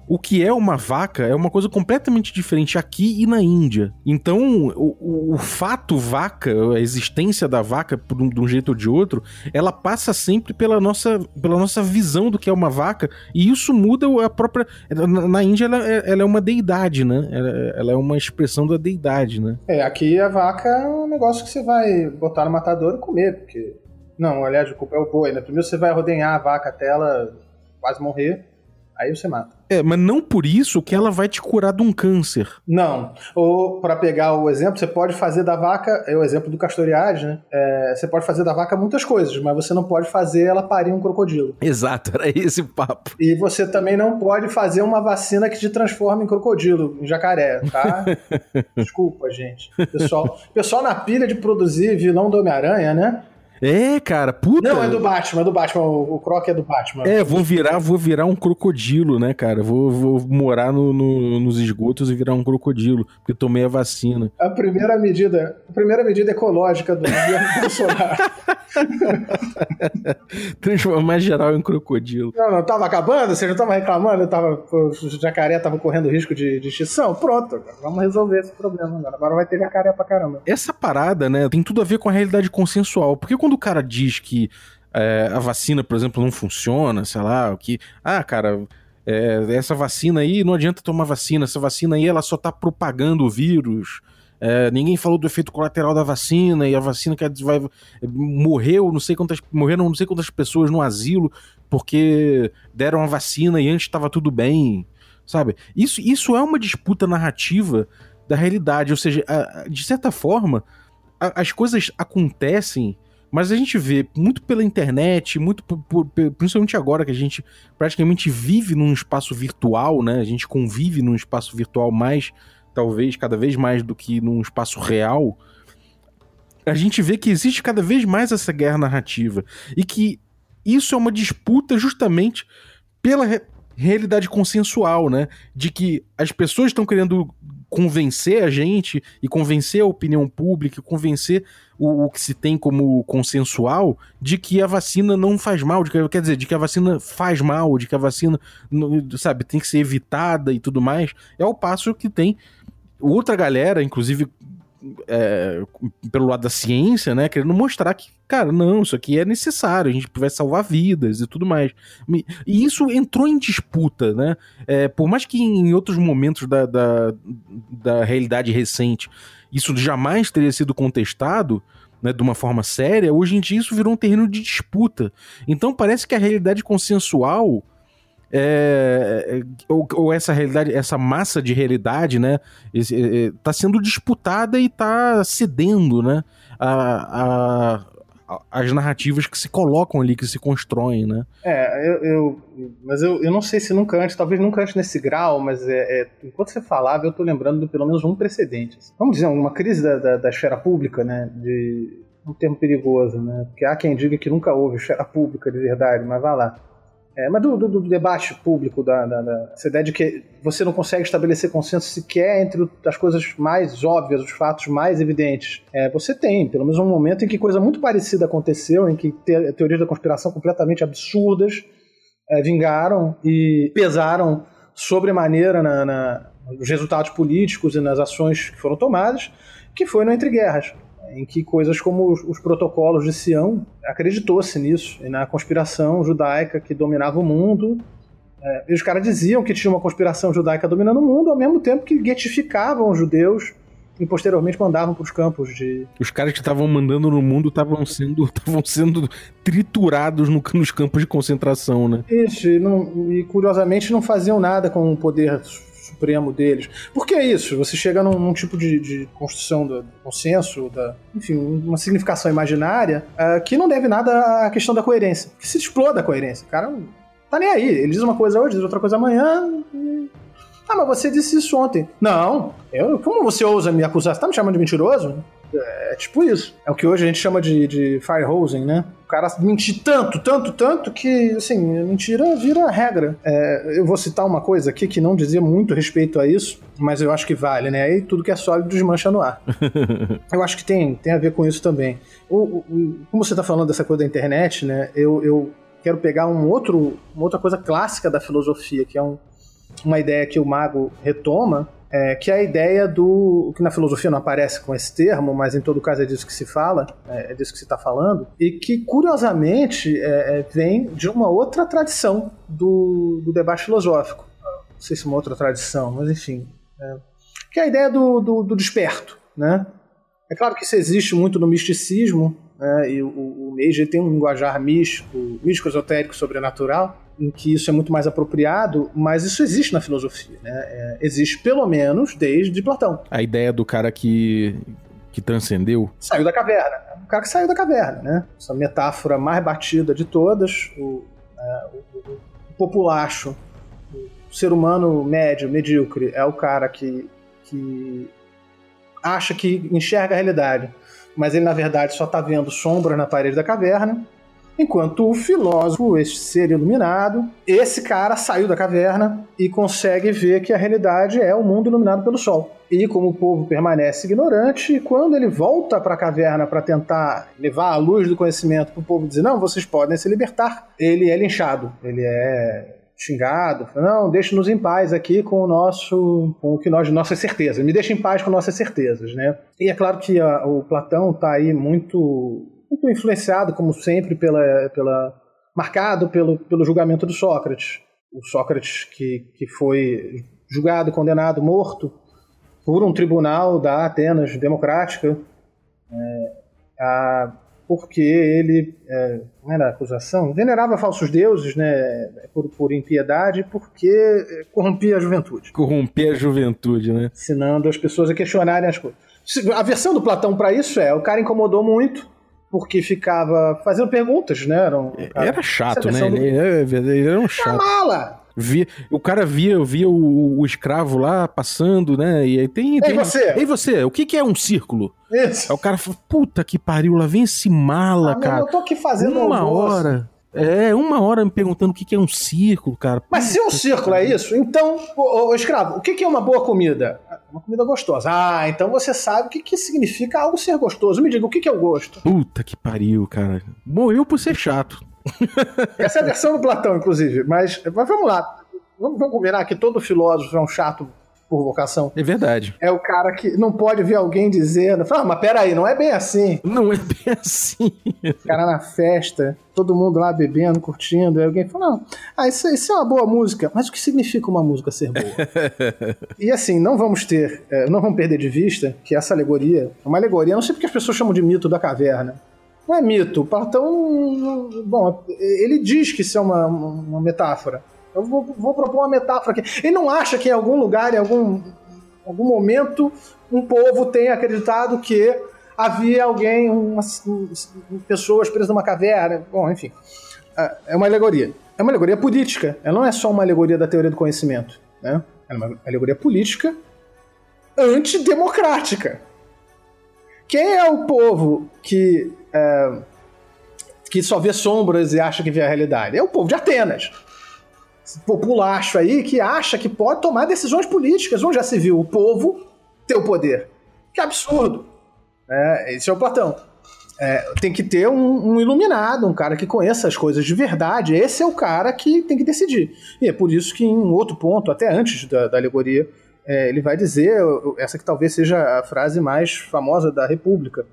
o que é uma vaca é uma coisa completamente diferente aqui e na Índia. Então, o, o- fato vaca, a existência da vaca, por um- de um jeito ou de outro, ela passa sempre pela nossa, pela nossa visão do que é uma vaca, e isso muda a própria. Na, na Índia, ela, é- ela é uma deidade, né? Ela, ela é uma expressão da deidade, né?
É, aqui a vaca é um negócio que você vai botar no matador e comer, porque. Não, aliás, o culpa é o boi, né? Primeiro você vai rodenhar a vaca até ela quase morrer, aí você mata.
É, mas não por isso que ela vai te curar de um câncer.
Não. Ou, para pegar o exemplo, você pode fazer da vaca, é o exemplo do Castoriades, né? É, você pode fazer da vaca muitas coisas, mas você não pode fazer ela parir um crocodilo.
Exato, era esse o papo.
E você também não pode fazer uma vacina que te transforma em crocodilo, em jacaré, tá? Desculpa, gente. Pessoal, pessoal na pilha de produzir vilão do Homem-Aranha, né?
É, cara, puta.
Não, é do Batman, é do Batman. O, o Croc é do Batman.
É, vou virar, vou virar um crocodilo, né, cara? Vou, vou morar no, no- nos esgotos e virar um crocodilo, porque tomei a vacina.
A primeira medida, a primeira medida ecológica do governo Bolsonaro.
Transformar geral em crocodilo.
Não, não, tava acabando? Você já tava reclamando? Tava, pô, o jacaré tava correndo risco de, de extinção? Pronto, agora vamos resolver esse problema agora. Agora vai ter jacaré pra caramba.
Essa parada, né, tem tudo a ver com a realidade consensual. Porque quando o cara diz que é, a vacina, por exemplo, não funciona, sei lá, o que. Ah, cara, é, essa vacina aí, não adianta tomar vacina, essa vacina aí ela só tá propagando o vírus. É, ninguém falou do efeito colateral da vacina e a vacina que vai morreu não sei quantas morreram não sei quantas pessoas no asilo porque deram a vacina e antes estava tudo bem sabe isso isso é uma disputa narrativa da realidade ou seja a- a- de certa forma a- as coisas acontecem mas a gente vê muito pela internet, muito por- por- principalmente agora que a gente praticamente vive num espaço virtual, né? A gente convive num espaço virtual mais, talvez, cada vez mais do que num espaço real. A gente vê que existe cada vez mais essa guerra narrativa. E que isso é uma disputa justamente pela re- realidade consensual, né? De que as pessoas estão querendo convencer a gente e convencer a opinião pública, convencer o, o que se tem como consensual de que a vacina não faz mal, de que, quer dizer, de que a vacina faz mal, de que a vacina, sabe, tem que ser evitada e tudo mais. É o passo que tem outra galera, inclusive é, pelo lado da ciência, né, querendo mostrar que, cara, não, isso aqui é necessário, a gente vai salvar vidas e tudo mais. E isso entrou em disputa, né? É, por mais que em outros momentos da, da, da realidade recente isso jamais teria sido contestado, né, de uma forma séria, hoje em dia isso virou um terreno de disputa. Então parece que a realidade consensual é, é, ou, ou essa realidade, essa massa de realidade, né, esse, é, é, sendo disputada e tá cedendo, né, a, a- as narrativas que se colocam ali, que se constroem, né.
É, eu, eu- mas eu, eu não sei se nunca antes, talvez nunca antes nesse grau, mas é, é, enquanto você falava, eu tô lembrando de pelo menos um precedente. Vamos dizer, uma crise da, da, da esfera pública, né? De um termo perigoso, né? Porque há quem diga que nunca houve esfera pública de verdade, mas vai lá. É, mas do, do- do debate público, da, da- da- essa ideia de que você não consegue estabelecer consenso sequer entre as coisas mais óbvias, os fatos mais evidentes. É, você tem, pelo menos um momento em que coisa muito parecida aconteceu, em que te, teorias da conspiração completamente absurdas é, vingaram e pesaram sobremaneira na, na, nos resultados políticos e nas ações que foram tomadas, que foi no Entre Guerras, em que coisas como os, os protocolos de Sião acreditou-se nisso, e na conspiração judaica que dominava o mundo. É, e os caras diziam que tinha uma conspiração judaica dominando o mundo, ao mesmo tempo que guetificavam os judeus e posteriormente mandavam para os campos de,
Os caras que estavam mandando no mundo estavam sendo, sendo triturados no- nos campos de concentração, né?
Isso, e, não- e curiosamente não faziam nada com o poder supremo deles. Por que isso? Você chega num, num tipo de, de construção do consenso, da, enfim, uma significação imaginária ah, que não deve nada à questão da coerência. Que se exploda a coerência. O cara não tá nem aí. Ele diz uma coisa hoje, diz outra coisa amanhã. e- Ah, mas você disse isso ontem. Não, eu, como você ousa me acusar? Você tá me chamando de mentiroso? É tipo isso. É o que hoje a gente chama de, de firehosing, né? O cara mentir tanto, tanto, tanto que, assim, mentira vira regra. É, eu vou citar uma coisa aqui que não dizia muito respeito a isso, mas eu acho que vale, né? Aí tudo que é sólido desmancha no ar. eu acho que tem, tem a ver com isso também. O, o- o- como você tá falando dessa coisa da internet, né? Eu, eu quero pegar um outro, uma outra coisa clássica da filosofia, que é um, uma ideia que o mago retoma, é, que é a ideia do. que na filosofia não aparece com esse termo, mas em todo caso é disso que se fala, é, é disso que se está falando, e que curiosamente é, é, vem de uma outra tradição do, do debate filosófico. Não sei se uma outra tradição, mas enfim. é, que é a ideia do, do, do desperto, né? É claro que isso existe muito no misticismo, né, e o, o Meiji tem um linguajar místico, místico, esotérico, sobrenatural, em que isso é muito mais apropriado, mas isso existe na filosofia. Né? É, existe pelo menos desde Platão.
A ideia do cara que, que transcendeu.
Saiu da caverna. O cara que saiu da caverna, né? Essa metáfora mais batida de todas, o, é, o- o- populacho, o ser humano médio, medíocre, é o cara que, que acha que enxerga a realidade mas ele na verdade só está vendo sombras na parede da caverna. Enquanto o filósofo, esse ser iluminado, esse cara saiu da caverna e consegue ver que a realidade é o mundo iluminado pelo sol. E como o povo permanece ignorante, quando ele volta para a caverna para tentar levar a luz do conhecimento para o povo dizer: não, vocês podem se libertar, ele é linchado, ele é xingado, não, deixe-nos em paz aqui com o nosso, com o que nós, nossas certezas, me deixe em paz com nossas certezas, né? E é claro que a, o Platão está aí muito muito influenciado, como sempre, pela, pela marcado pelo, pelo julgamento do Sócrates. O Sócrates que, que foi julgado, condenado, morto por um tribunal da Atenas democrática, é, a, porque ele, é, não era acusação, venerava falsos deuses né, por, por impiedade, porque corrompia a juventude.
Corrompia a juventude, né?
Ensinando as pessoas a questionarem as coisas. A versão do Platão para isso é: o cara incomodou muito, porque ficava fazendo perguntas, né? Era, um cara,
era chato, né? Ele, do... ele, era um chato.
mala!
Via, o cara via, via o, o, escravo lá passando, né? E aí tem. tem
Ei, você!
Ei, você, o que, que é um círculo?
Isso.
Aí o cara fala, puta que pariu, lá vem esse mala,
ah,
cara.
eu tô aqui fazendo
Uma
almoço.
hora. É, uma hora me perguntando o que, que é um círculo, cara.
Mas se um círculo é isso, então, ô, ô, escravo, o que, que é uma boa comida? Uma comida gostosa. Ah, então você sabe o que, que significa algo ser gostoso. Me diga, o que, que é o gosto?
Puta que pariu, cara. Morreu por ser chato.
Essa é a versão do Platão, inclusive. Mas, mas vamos lá. Vamos, vamos combinar que todo filósofo é um chato por vocação.
É verdade.
É o cara que não pode ver alguém dizendo, fala, ah, mas peraí, não é bem assim.
Não é bem assim.
O cara na festa, todo mundo lá bebendo, curtindo, aí alguém fala, não, ah, isso, isso é uma boa música, mas o que significa uma música ser boa? e assim, não vamos ter, não vamos perder de vista que essa alegoria, uma alegoria, não sei porque as pessoas chamam de mito da caverna. Não é mito, Platão, bom, ele diz que isso é uma, uma metáfora. Eu vou, vou, propor uma metáfora aqui. Ele não acha que em algum lugar, em algum, algum momento, um povo tenha acreditado que havia alguém, umas, pessoas presas numa caverna. Bom, enfim. É uma alegoria. É uma alegoria política. Ela não é só uma alegoria da teoria do conhecimento. Né? É uma alegoria política antidemocrática. Quem é o povo que, é, que só vê sombras e acha que vê a realidade? É o povo de Atenas populacho aí que acha que pode tomar decisões políticas, onde já se viu o povo ter o poder. Que absurdo. É, esse é o Platão. É, tem que ter um, um, iluminado, um cara que conheça as coisas de verdade. Esse é o cara que tem que decidir. E é por isso que em um outro ponto, até antes da, da alegoria, é, ele vai dizer, essa que talvez seja a frase mais famosa da República.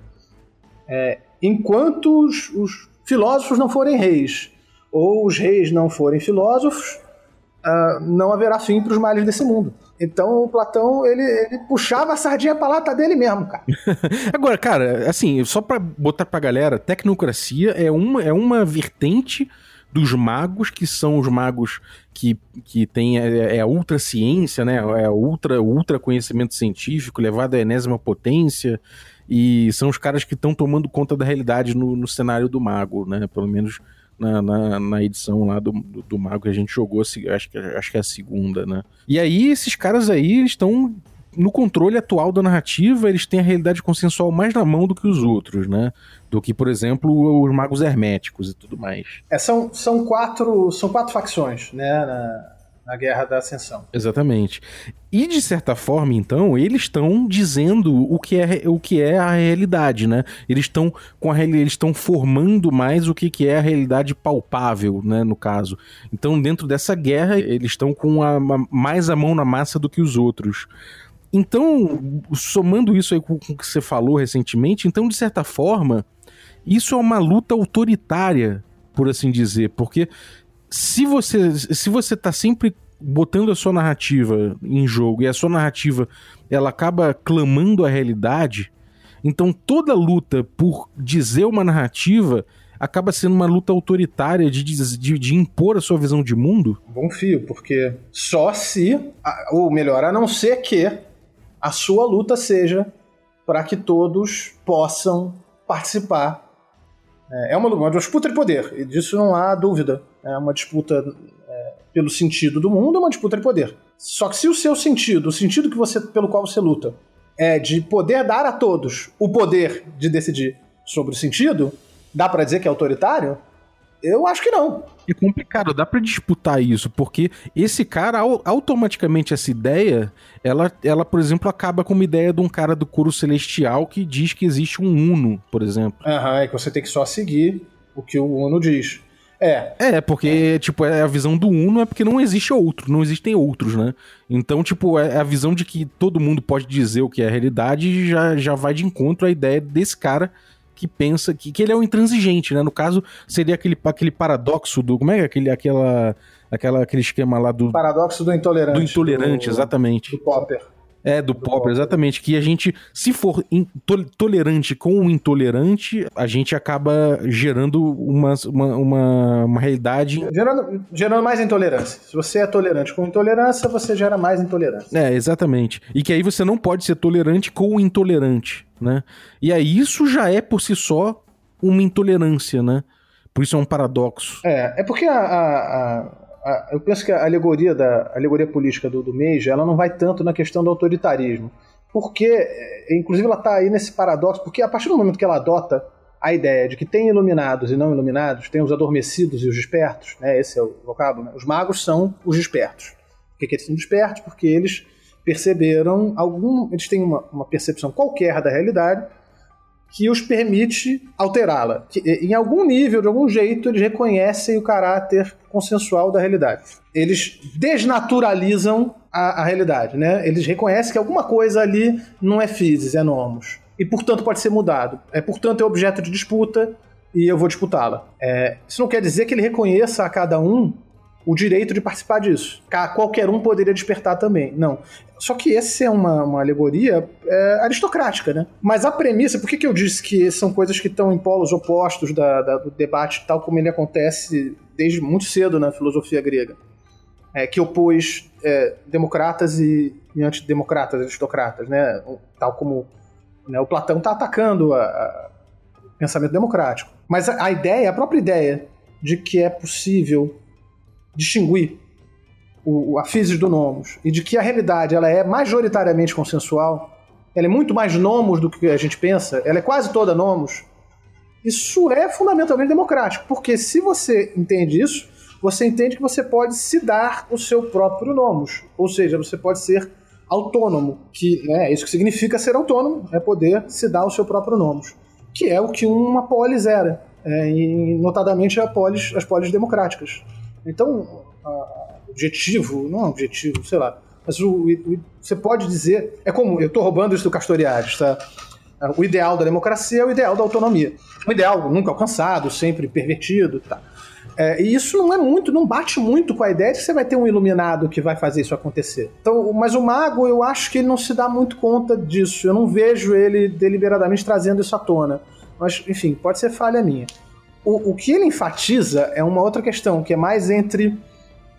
É, enquanto os, os filósofos não forem reis, ou os reis não forem filósofos, uh, não haverá fim para os males desse mundo. Então o Platão, ele, ele puxava a sardinha pra lata dele mesmo, cara.
Agora, cara, assim, só pra botar pra galera, tecnocracia é uma, é uma vertente dos magos, que são os magos que, que tem é, é a ultra ciência, né? É ultra, ultra conhecimento científico levado à enésima potência. E são os caras que estão tomando conta da realidade no, no cenário do mago, né? Pelo menos na, na, na, edição lá do, do, do, Mago que a gente jogou, acho que, acho que é a segunda, né? E aí, esses caras aí estão no controle atual da narrativa, eles têm a realidade consensual mais na mão do que os outros, né? Do que, por exemplo, os magos herméticos e tudo mais.
É, são, são, quatro, são quatro facções, né? Na, na Guerra da Ascensão.
Exatamente. E de certa forma, então, eles estão dizendo o que é, o que é a realidade, né? Eles estão com a eles estão formando mais o que, que é a realidade palpável, né, no caso. Então, dentro dessa guerra, eles estão com a, mais a mão na massa do que os outros. Então, somando isso aí com o que você falou recentemente, então, de certa forma, isso é uma luta autoritária, por assim dizer, porque se você se você tá sempre botando a sua narrativa em jogo e a sua narrativa ela acaba clamando a realidade, então toda luta por dizer uma narrativa acaba sendo uma luta autoritária de, de, de, impor a sua visão de mundo?
Bom fio, porque só se, ou melhor, a não ser que a sua luta seja para que todos possam participar. É uma, uma disputa de poder, e disso não há dúvida. É uma disputa é, pelo sentido do mundo, é uma disputa de poder. Só que se o seu sentido, o sentido que você, pelo qual você luta, é de poder dar a todos o poder de decidir sobre o sentido, dá pra dizer que é autoritário? Eu acho que não.
É complicado, dá pra disputar isso, porque esse cara, au- automaticamente, essa ideia, ela, ela, por exemplo, acaba com uma ideia de um cara do coro celestial que diz que existe um Uno, por exemplo.
Aham, é que você tem que só seguir o que o Uno diz. É,
É, porque, tipo, é a visão do Uno é porque não existe outro, não existem outros, né? Então, tipo, é a visão de que todo mundo pode dizer o que é a realidade já, já vai de encontro à ideia desse cara que pensa que, que ele é um intransigente, né? No caso, seria aquele, aquele paradoxo do. Como é é aquele, aquela, aquela, aquele esquema lá do,
paradoxo do intolerante.
do intolerante,
do,
exatamente.
Do Popper.
É, do,
do
Popper,
Popper.
exatamente. Que a gente, se for tolerante com o intolerante, a gente acaba gerando uma, uma, uma, uma realidade
Gerando, gerando mais intolerância. Se você é tolerante com intolerância, você gera mais intolerância.
É, exatamente. E que aí você não pode ser tolerante com o intolerante, né? E aí isso já é por si só uma intolerância, né? Por isso é um paradoxo.
É, é porque a, a- a- a- eu penso que a alegoria da a alegoria política do, do Meiji, ela não vai tanto na questão do autoritarismo. Porque, é, inclusive, ela está aí nesse paradoxo, porque a partir do momento que ela adota a ideia de que tem iluminados e não iluminados, tem os adormecidos e os despertos, né? Esse é o vocábulo, né? Os magos são os despertos. Por que, que eles são despertos? Porque eles perceberam algum. Eles têm uma, uma percepção qualquer da realidade que os permite alterá-la. Eh, Em algum nível, de algum jeito, eles reconhecem o caráter consensual da realidade. Eles desnaturalizam a, a realidade, né? Eles reconhecem que alguma coisa ali não é physis, é nomos. E, portanto, pode ser mudado. É, portanto, é objeto de disputa e eu vou disputá-la. É, isso não quer dizer que ele reconheça a cada um o direito de participar disso. Qualquer um poderia despertar também. Não. Só que essa é uma, uma alegoria é, aristocrática, né? Mas a premissa, por que, que eu disse que são coisas que estão em polos opostos da- da- do debate, tal como ele acontece desde muito cedo na filosofia grega? É, que opôs é, democratas e, e antidemocratas, aristocratas, né? Tal como né, o Platão está atacando a- a- o pensamento democrático. Mas a, a ideia, a própria ideia de que é possível distinguir o, a physis do nomos e de que a realidade ela é majoritariamente consensual, ela é muito mais nomos do que a gente pensa, ela é quase toda nomos, isso é fundamentalmente democrático, porque se você entende isso, você entende que você pode se dar o seu próprio nomos, ou seja, você pode ser autônomo, que né, é isso que significa ser autônomo, é poder se dar o seu próprio nomos, que é o que uma polis era, é, e notadamente polis, as polis democráticas. Então, objetivo, não é objetivo, sei lá, mas o, o- você pode dizer, é como, eu estou roubando isso do Castoriadis, tá? O ideal da democracia é o ideal da autonomia. Um ideal nunca alcançado, sempre pervertido, tá? É, e isso não é muito, não bate muito com a ideia de que você vai ter um iluminado que vai fazer isso acontecer. Então, mas o mago, eu acho que ele não se dá muito conta disso. Eu não vejo ele deliberadamente trazendo isso à tona. Mas, enfim, pode ser falha minha. O, o que ele enfatiza é uma outra questão, que é mais entre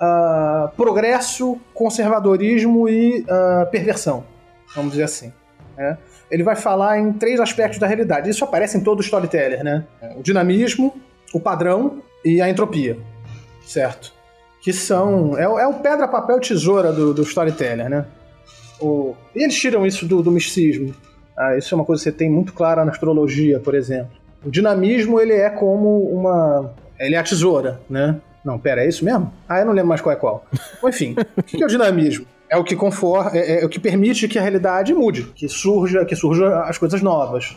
ah, progresso, conservadorismo e ah, perversão, vamos dizer assim. né? Ele vai falar em três aspectos da realidade. Isso aparece em todo o storyteller, né? O dinamismo, o padrão e a entropia, certo? Que são... É, é o pedra, papel, tesoura do, do storyteller, né? O, e eles tiram isso do, do misticismo. Ah, isso é uma coisa que você tem muito clara na astrologia, por exemplo. O dinamismo, ele é como uma... Ele é a tesoura, né? Não, pera, é isso mesmo? Ah, eu não lembro mais qual é qual. Bom, Enfim, o que é o dinamismo? É o que conforta, é, é o que permite que a realidade mude, que surja, que surja as coisas novas.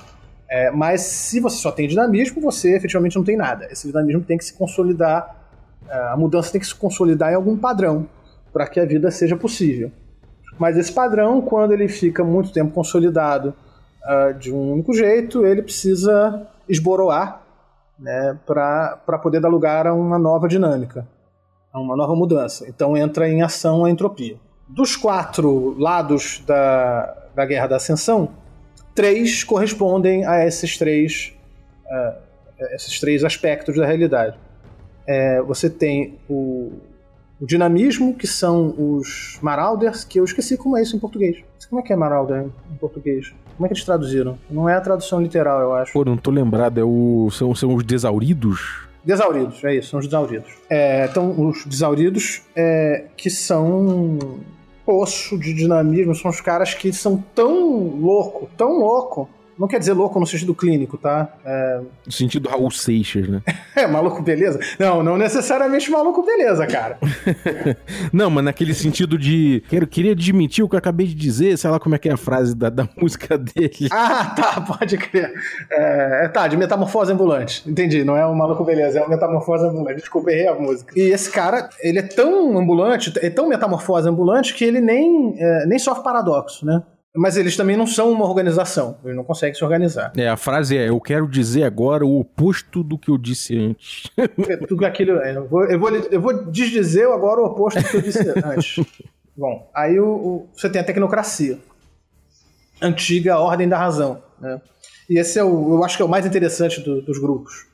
É, mas se você só tem dinamismo, você efetivamente não tem nada. Esse dinamismo tem que se consolidar, é, a mudança tem que se consolidar em algum padrão para que a vida seja possível. Mas esse padrão, quando ele fica muito tempo consolidado ah, de um único jeito, ele precisa esboroar né, para poder dar lugar a uma nova dinâmica, a uma nova mudança. Então entra em ação a entropia. Dos quatro lados da, da Guerra da Ascensão, três correspondem a esses três, ah, esses três aspectos da realidade. É, você tem o, o dinamismo, que são os Marauders, que eu esqueci como é isso em português. Como é que é Marauder em português? Como é que eles traduziram? Não é a tradução literal, eu acho.
Pô, não tô lembrado, é o, são, são os desauridos?
Desauridos, é isso, são os desauridos. É, então, os desauridos, é, que são poço de dinamismo, são os caras que são tão louco, tão louco. Não quer dizer louco no sentido clínico, tá? É,
No sentido Raul Seixas, né?
é maluco beleza? Não, não necessariamente maluco beleza, cara.
Não, mas naquele sentido de. Quero, queria admitir o que eu acabei de dizer, sei lá como é que é a frase da, da música dele.
Ah, tá, pode crer. É, é, tá, de metamorfose ambulante. Entendi, não é um maluco beleza, é um metamorfose ambulante. Desculpa, errei a música. E esse cara, ele é tão ambulante, é tão metamorfose ambulante que ele nem, é, nem sofre paradoxo, né? Mas eles também não são uma organização, eles não conseguem se organizar.
É, a frase é: Eu quero dizer agora o oposto do que eu disse antes.
É Tudo aquilo, é, eu, vou, eu, vou, eu vou desdizer agora o oposto do que eu disse antes. Bom, aí o, o- você tem a tecnocracia. Antiga ordem da razão. Né? E esse é o, eu acho que é o mais interessante do- dos grupos.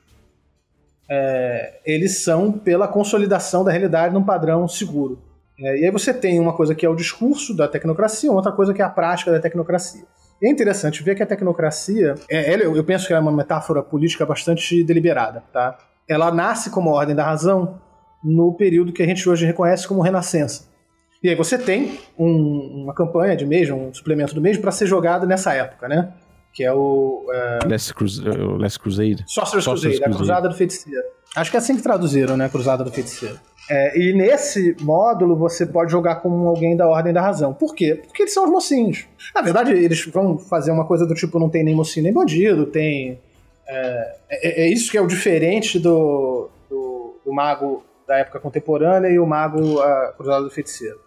É, eles são pela consolidação da realidade num padrão seguro. É, e aí você tem uma coisa que é o discurso da tecnocracia, outra coisa que é a prática da tecnocracia. É interessante ver que a tecnocracia, é, ela- eu penso que ela é uma metáfora política bastante deliberada. Tá? Ela nasce como ordem da razão no período que a gente hoje reconhece como renascença. E aí você tem um- uma campanha de mesmo, um suplemento do mesmo, para ser jogado nessa época, né? Que é o é,
Last, Crus Last Crusade.
Sorcerer's
Sorcerer's
Crusade, a
Crusade.
Cruzada do Feiticeiro. Acho que é assim que traduziram, né? Cruzada do Feiticeiro. É, e nesse módulo você pode jogar com alguém da Ordem da Razão. Por quê? Porque eles são os mocinhos. Na verdade, eles vão fazer uma coisa do tipo: não tem nem mocinho nem bandido, tem. É, é- é isso que é o diferente do, do, do mago da época contemporânea e o mago a Cruzada do Feiticeiro.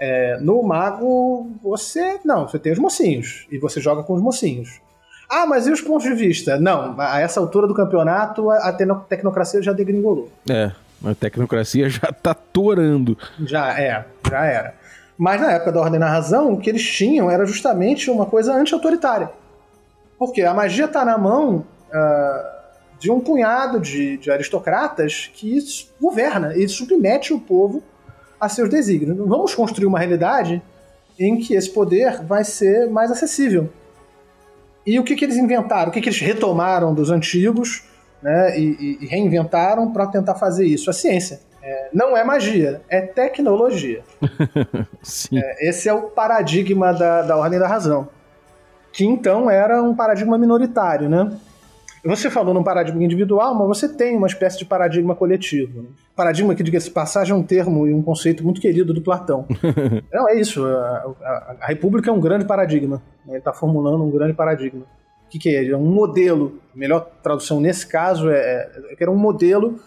É, no mago, você. Não, você tem os mocinhos. E você joga com os mocinhos. Ah, mas e os pontos de vista? Não, a essa altura do campeonato, a a tecno- tecnocracia já degringolou.
É, a tecnocracia já tá torando.
Já é, já era. Mas na época da Ordem da Razão, o que eles tinham era justamente uma coisa anti-autoritária. Porque a magia está na mão ah, de um punhado de, de aristocratas que governa e submete o povo a seus desígnios. Vamos construir uma realidade em que esse poder vai ser mais acessível. E o que, que eles inventaram? O que, que eles retomaram dos antigos né, e, e- reinventaram para tentar fazer isso? A ciência. É, não é magia, é tecnologia.
Sim.
Esse é o paradigma da, da ordem da razão. Que então era um paradigma minoritário, né? Você falou num paradigma individual, mas você tem uma espécie de paradigma coletivo. né? Paradigma que, diga-se passagem, é um termo e um conceito muito querido do Platão. Não, é isso. A, a- a República é um grande paradigma. né? Ele está formulando um grande paradigma. O que, que é? É um modelo. A melhor tradução nesse caso é, é que era um modelo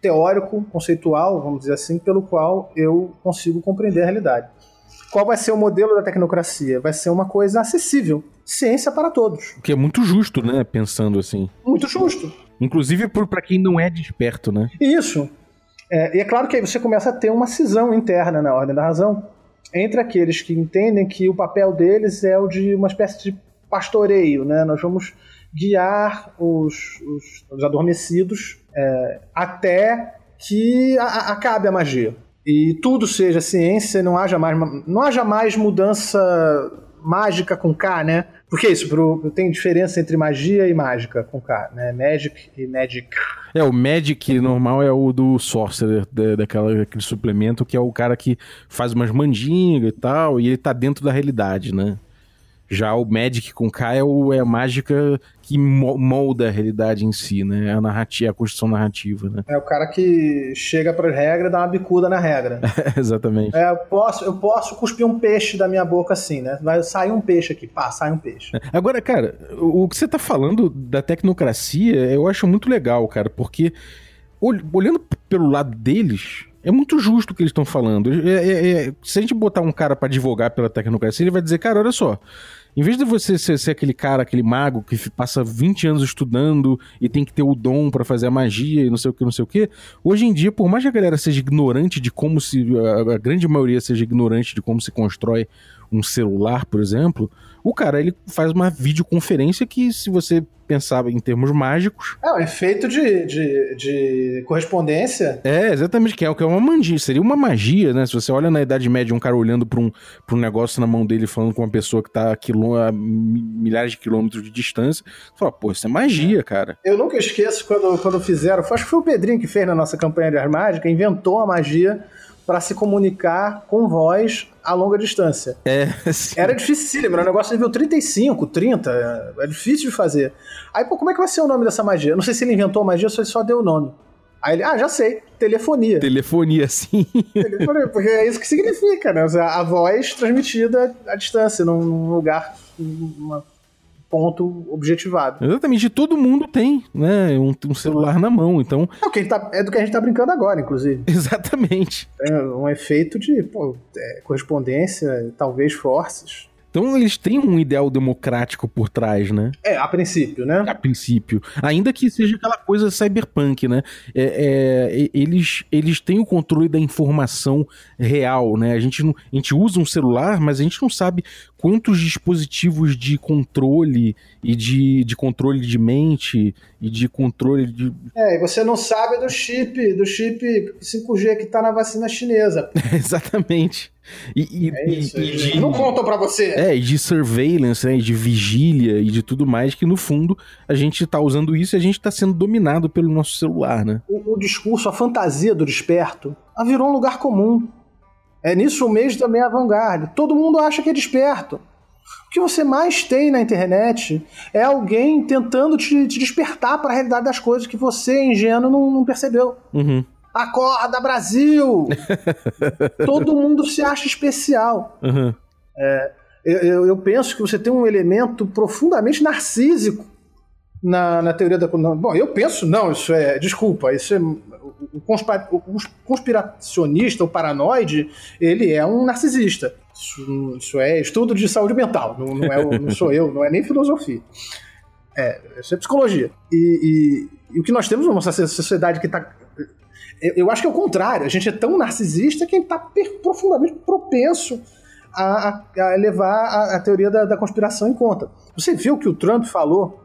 teórico, conceitual, vamos dizer assim, pelo qual eu consigo compreender a realidade. Qual vai ser o modelo da tecnocracia? Vai ser uma coisa acessível. Ciência para todos.
O que é muito justo, né? Pensando assim.
Muito justo.
Inclusive por- pra quem não é desperto, né?
Isso. É, e é claro que aí você começa a ter uma cisão interna na ordem da razão entre aqueles que entendem que o papel deles é o de uma espécie de pastoreio, né? Nós vamos guiar os, os- os adormecidos é, até que a- a- acabe a magia e tudo seja ciência, não haja mais não haja mais mudança mágica com K, né? Porque isso, pro, tem diferença entre magia e mágica com K, né? Magic e magic.
É, o Magic normal é o do Sorcerer, da, daquela, aquele suplemento, que é o cara que faz umas mandingas e tal, e ele tá dentro da realidade, né? Já o Magic com K é, o, é a mágica que mo- molda a realidade em si, né? A narrativa, a construção narrativa, né?
É o cara que chega para regra e dá uma bicuda na regra.
Exatamente.
É, eu, posso, eu posso cuspir um peixe da minha boca assim, né? Vai sair um peixe aqui, pá, sai um peixe.
Agora, cara, o o que você tá falando da tecnocracia, eu acho muito legal, cara, porque ol- olhando pelo lado deles, é muito justo o que eles estão falando. É- é- é- se a gente botar um cara pra advogar pela tecnocracia, ele vai dizer, cara, olha só. Em vez de você ser, ser aquele cara, aquele mago que passa 20 anos estudando e tem que ter o dom pra fazer a magia e não sei o que, não sei o que, hoje em dia, por mais que a galera seja ignorante de como se. A, a grande maioria seja ignorante de como se constrói um celular, por exemplo, o cara ele faz uma videoconferência que, se você pensar em termos mágicos,
É, o efeito de, de, de correspondência.
é exatamente que é o que é uma magia. Seria uma magia, né? Se você olha na Idade Média um cara olhando pra um, pra um negócio na mão dele, falando com uma pessoa que tá a, quilô- a mi- milhares de quilômetros de distância, você fala, pô, isso é magia, cara.
Eu nunca esqueço quando, quando fizeram. Acho que foi o Pedrinho que fez na nossa campanha de mágica, inventou a magia para se comunicar com voz a longa distância.
É, sim.
Era difícil, era um negócio nível 35, 30, é difícil de fazer. Aí, pô, como é que vai ser o nome dessa magia? Não sei se ele inventou a magia ou se ele só deu o nome. Aí ele, ah, já sei, telefonia.
Telefonia, sim.
Telefonia, porque é isso que significa, né? A voz transmitida à distância, num- lugar, num ponto objetivado.
Exatamente, todo mundo tem, né, um, um celular na mão, então,
É, o que tá- é do que a gente tá brincando agora, inclusive.
exatamente.
É um efeito de pô, é, correspondência, talvez forces.
Então eles têm um ideal democrático por trás, né?
É, a princípio, né?
A princípio. Ainda que seja aquela coisa cyberpunk, né? É, é, eles, eles têm o controle da informação real, né? A gente, não, a gente usa um celular, mas a gente não sabe quantos dispositivos de controle e de, de controle de mente e de controle de.
É, e você não sabe do chip, do chip 5G que tá na vacina chinesa.
Exatamente. E, e-
É isso.
e-
eles
de-
Não contam pra você.
É, e de surveillance, né, de vigília e de tudo mais, que no fundo a gente tá usando isso e a gente tá sendo dominado pelo nosso celular, né?
O, o discurso, a fantasia do desperto, virou um lugar comum. É nisso o mês também é avant-garde. Todo mundo acha que é desperto. O que você mais tem na internet é alguém tentando te, te despertar para a realidade das coisas que você, ingênuo, não, não percebeu.
Uhum,
Acorda, Brasil! Todo mundo se acha especial.
uhum.
Eu, eu- eu penso que você tem um elemento profundamente narcísico na, na teoria da. bom, eu penso, não, isso é. Desculpa, isso é. O, conspa- o conspiracionista, o paranoide, ele é um narcisista. Isso, isso é estudo de saúde mental, não, não, é, não sou eu, não é nem filosofia. É, isso é psicologia. E, e- e o que nós temos numa sociedade que está. Eu, acho que é o contrário. A gente é tão narcisista que está profundamente propenso a, a- a levar a, a teoria da, da conspiração em conta. Você viu o que o Trump falou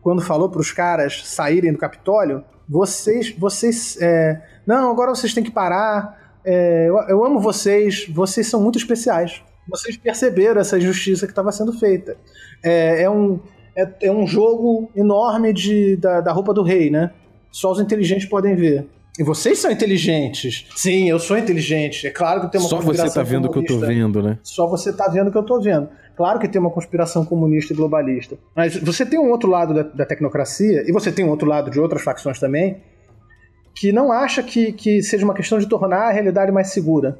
quando falou para os caras saírem do Capitólio? Vocês, vocês, é, não, agora vocês têm que parar. é, eu, eu amo vocês. Vocês são muito especiais. Vocês perceberam essa injustiça que estava sendo feita. É, é um, é, é um jogo enorme de, da, da roupa do rei, né? Só os inteligentes podem ver. E vocês são inteligentes. Sim, eu sou inteligente. É claro que tem uma
Só você tá vendo o que eu tô vendo, né?
Só você tá vendo o que eu tô vendo. Claro que tem uma conspiração comunista e globalista. Mas você tem um outro lado da, da tecnocracia, e você tem um outro lado de outras facções também, que não acha que, que seja uma questão de tornar a realidade mais segura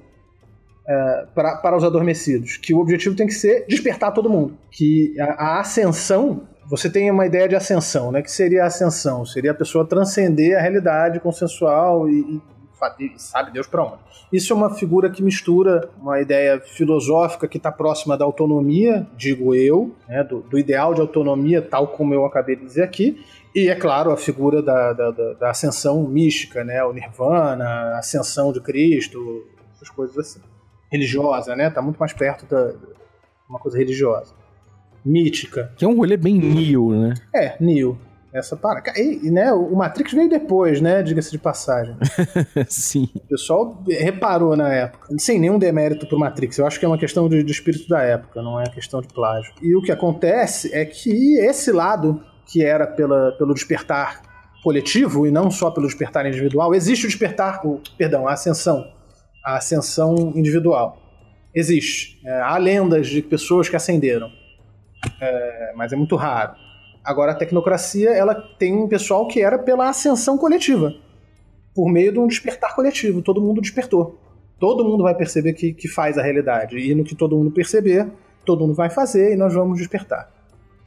é, para, para os adormecidos. Que o objetivo tem que ser despertar todo mundo. Que a, a ascensão. Você tem uma ideia de ascensão, né? Que seria a ascensão? Seria a pessoa transcender a realidade consensual e, e e sabe Deus para onde. Isso é uma figura que mistura uma ideia filosófica que está próxima da autonomia, digo eu, né, do, do ideal de autonomia, tal como eu acabei de dizer aqui, e é claro a figura da, da, da- da ascensão mística, né, o nirvana, a ascensão de Cristo, essas coisas assim. Religiosa, né? Tá muito mais perto da de uma coisa religiosa. Mítica.
Que é um rolê bem Neo, né?
É, Neo. Essa para. E, e, né, o Matrix veio depois, né? Diga-se de passagem.
Sim.
O pessoal reparou na época. Sem nenhum demérito pro Matrix. Eu acho que é uma questão de, de espírito da época, não é questão de plágio. E o que acontece é que esse lado, que era pela, pelo despertar coletivo e não só pelo despertar individual, existe o despertar, o, perdão, a ascensão. A ascensão individual. Existe. É, há lendas de pessoas que ascenderam. É, mas é muito raro. Agora, a tecnocracia ela tem um pessoal que era pela ascensão coletiva por meio de um despertar coletivo. Todo mundo despertou. Todo mundo vai perceber que, que faz a realidade. E no que todo mundo perceber, todo mundo vai fazer e nós vamos despertar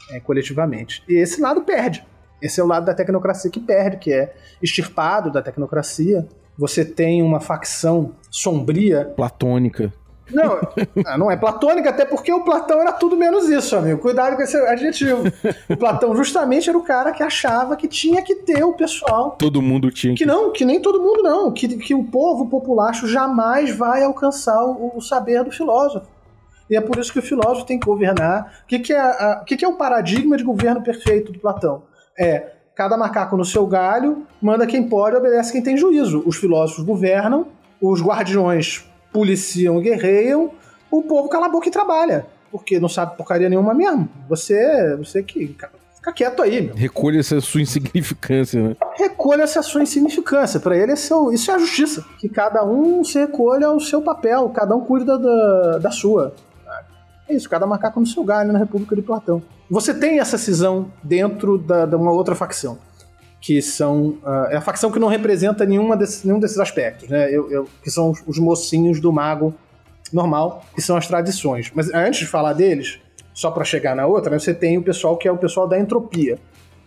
é, coletivamente. E esse lado perde. Esse é o lado da tecnocracia que perde, que é extirpado da tecnocracia. Você tem uma facção sombria.
Platônica.
Não, ah, não é platônica, até porque o Platão era tudo menos isso, amigo. Cuidado com esse adjetivo. O Platão justamente era o cara que achava que tinha que ter o pessoal
Todo mundo tinha que.
que não, que nem todo mundo não, que, que o povo populacho jamais vai alcançar o, o saber do filósofo. E é por isso que o filósofo tem que governar. O que, que, é, a- o que, que é o paradigma de governo perfeito do Platão? É cada macaco no seu galho, manda quem pode, obedece quem tem juízo. Os filósofos governam, os guardiões policiam e guerreiam, o povo cala a boca e trabalha. Porque não sabe porcaria nenhuma mesmo. Você, você que Fica quieto aí, meu.
Recolha essa sua insignificância, né?
Recolha essa sua insignificância. Pra ele, é o- isso é a justiça. Que cada um se recolha ao seu papel, cada um cuida da, da sua. É isso, cada macaco no seu galho na República de Platão. Você tem essa cisão dentro da, de uma outra facção. Que são. ah, é a facção que não representa nenhuma desses, nenhum desses aspectos, né? Eu, eu- que são os, os mocinhos do mago normal, que são as tradições. Mas antes de falar deles, só pra chegar na outra, né, você tem o pessoal que é o pessoal da entropia,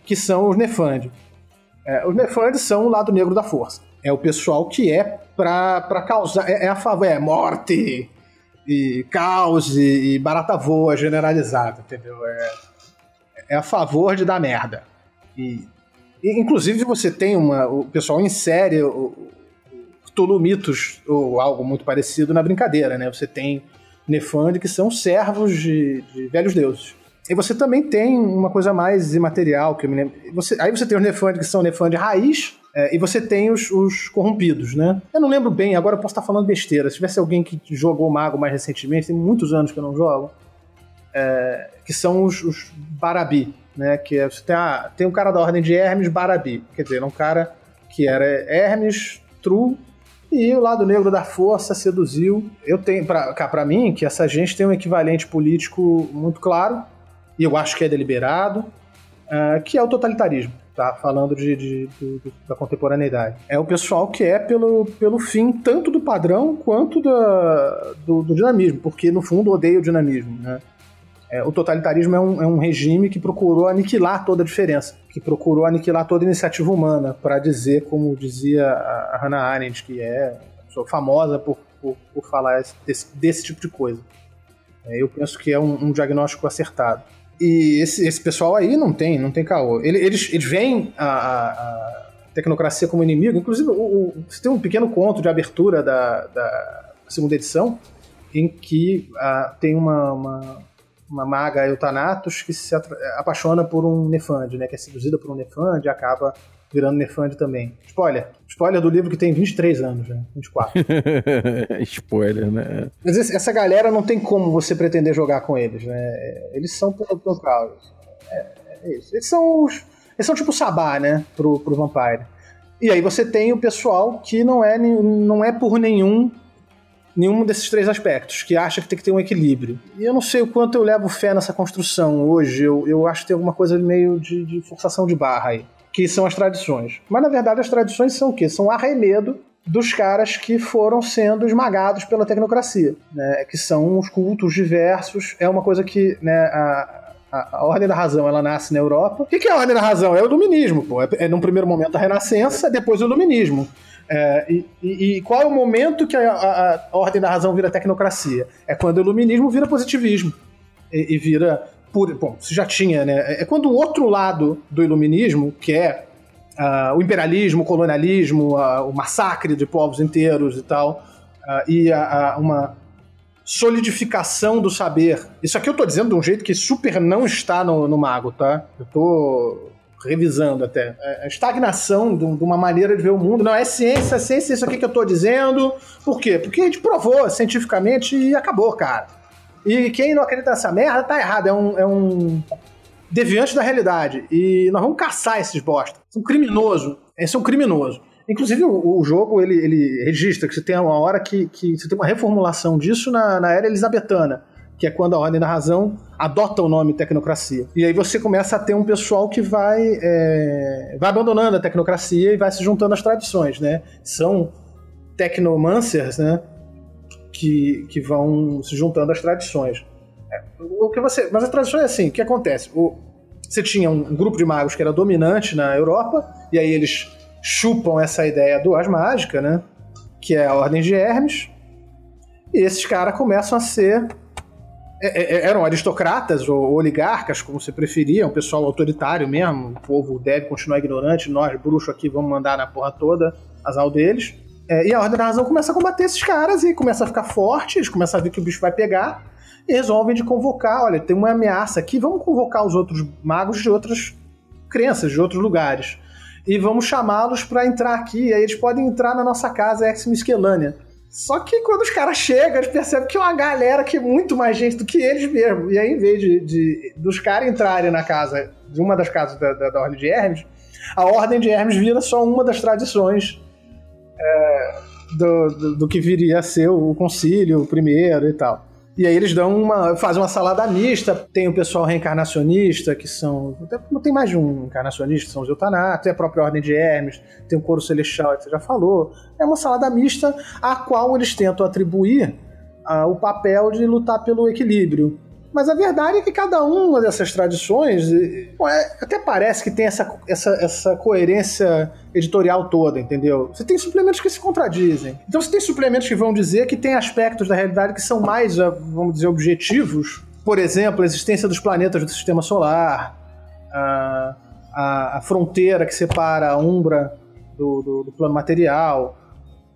que são os Nefand. É, os Nefand são o lado negro da força. É o pessoal que é pra causar. É, é a favor. É morte e caos e, e barata voa generalizada, entendeu? É, é a favor de dar merda. E, inclusive você tem uma. O pessoal insere o, o Cthulhu Mitos ou algo muito parecido na brincadeira, né? Você tem Nefand que são servos de, de velhos deuses. E você também tem uma coisa mais imaterial, que eu me lembro. Você, aí você tem os Nefand que são Nefand raiz, é, e você tem os, os corrompidos, né? Eu não lembro bem, agora eu posso estar falando besteira. Se tivesse alguém que jogou Mago mais recentemente, tem muitos anos que eu não jogo, é, que são os, os Barabi, né? Que é, você tem, ah, tem um cara da ordem de Hermes Barabi, quer dizer, um cara que era Hermes, True, e o lado negro da força seduziu. Eu tenho, pra mim, que essa gente tem um equivalente político muito claro, e eu acho que é deliberado, ah, que é o totalitarismo. Tá falando de, de- do- da contemporaneidade. É o pessoal que é pelo, pelo fim tanto do padrão quanto da, do, do dinamismo, porque no fundo odeia o dinamismo. Né? É, o totalitarismo é um, é um regime que procurou aniquilar toda a diferença, que procurou aniquilar toda a iniciativa humana, para dizer, como dizia a, a Hannah Arendt, que é famosa por, por, por falar esse- desse, desse tipo de coisa. É, eu penso que é um, um diagnóstico acertado. E esse, esse pessoal aí não tem, não tem caô. Ele- Eles, eles veem a, a- a tecnocracia como inimigo. Inclusive, o, o- você tem um pequeno conto de abertura da, da segunda edição, em que ah, tem uma, uma, uma maga Eutanatos que se apaixona por um Nefand, né? Que é seduzida por um Nefand e acaba virando Nefand também. Spoiler. Spoiler do livro que tem 23 anos, né? 24.
Spoiler, né?
Mas esse- essa galera não tem como você pretender jogar com eles, né? É, Eles são pelo caos. É, é isso. Eles são os. Eles são tipo Sabá, né? Pro, pro Vampire. E aí você tem o pessoal que não é, não é por nenhum. Nenhum desses três aspectos, que acha que tem que ter um equilíbrio. E eu não sei o quanto eu levo fé nessa construção hoje. Eu, eu acho que tem alguma coisa meio de, de forçação de barra aí. Que são as tradições. Mas na verdade as tradições são o quê? São arremedo dos caras que foram sendo esmagados pela tecnocracia, né? que são os cultos diversos. É uma coisa que né, a, a, a Ordem da Razão ela nasce na Europa. O que, que é a Ordem da Razão? É o Iluminismo. Pô. É, é num primeiro momento a Renascença, depois o Iluminismo. É, e, e- e qual é o momento que a, a- a Ordem da Razão vira tecnocracia? É quando o Iluminismo vira positivismo. E, e vira. Bom, você já tinha, né? É quando o outro lado do Iluminismo, que é ah, o imperialismo, o colonialismo, ah, o massacre de povos inteiros e tal, ah, e uma solidificação do saber. Isso aqui eu tô dizendo de um jeito que super não está no, no Mago, tá? Eu tô revisando até. É a estagnação de um- uma maneira de ver o mundo. Não, é ciência, é ciência, isso aqui que eu tô dizendo. Por quê? Porque a gente provou cientificamente e acabou, cara. E quem não acredita nessa merda tá errado. É um, é um deviante da realidade. E nós vamos caçar esses bosta. É um criminoso. Esse é um criminoso. Inclusive, o, o jogo ele, ele registra que você tem uma hora que, que você tem uma reformulação disso na, na era elisabetana, que é quando a Ordem da Razão adota o nome tecnocracia. E aí você começa a ter um pessoal que vai, é, vai abandonando a tecnocracia e vai se juntando às tradições, né? São tecnomancers, né? Que, que vão se juntando às tradições. É, o que você, mas as tradições é assim, o que acontece? O, você tinha um grupo de magos que era dominante na Europa, e aí eles chupam essa ideia do as mágica, né? Que é a Ordem de Hermes. E esses caras começam a ser. é- é- eram aristocratas ou oligarcas, como você preferia, um pessoal autoritário mesmo. O povo deve continuar ignorante, nós, bruxos aqui, vamos mandar na porra toda azar deles. É, e a Ordem da Razão começa a combater esses caras e começa a ficar forte, eles começam a ver que o bicho vai pegar e resolvem de convocar, olha, tem uma ameaça aqui, vamos convocar os outros magos de outras crenças, de outros lugares. E vamos chamá-los para entrar aqui, e aí eles podem entrar na nossa casa Ex Miscelânea. Só que quando os caras chegam, eles percebem que é uma galera que é muito mais gente do que eles mesmo. E aí, em vez de, de- dos caras entrarem na casa, de uma das casas da, da, da Ordem de Hermes, a Ordem de Hermes vira só uma das tradições é, do, do, do que viria a ser o concílio primeiro e tal. E aí eles dão uma. fazem uma salada mista, tem o pessoal reencarnacionista, que são. Não tem mais de um encarnacionista, são os eutanatos, tem a própria Ordem de Hermes, tem o coro celestial, que você já falou. É uma salada mista a qual eles tentam atribuir ah, o papel de lutar pelo equilíbrio. Mas a verdade é que cada uma dessas tradições bom, é- até parece que tem essa, essa, essa coerência editorial toda, entendeu? Você tem suplementos que se contradizem. Então você tem suplementos que vão dizer que tem aspectos da realidade que são mais, ah, vamos dizer, objetivos. Por exemplo, a existência dos planetas do sistema solar, a, a, a fronteira que separa a Umbra do, do, do plano material.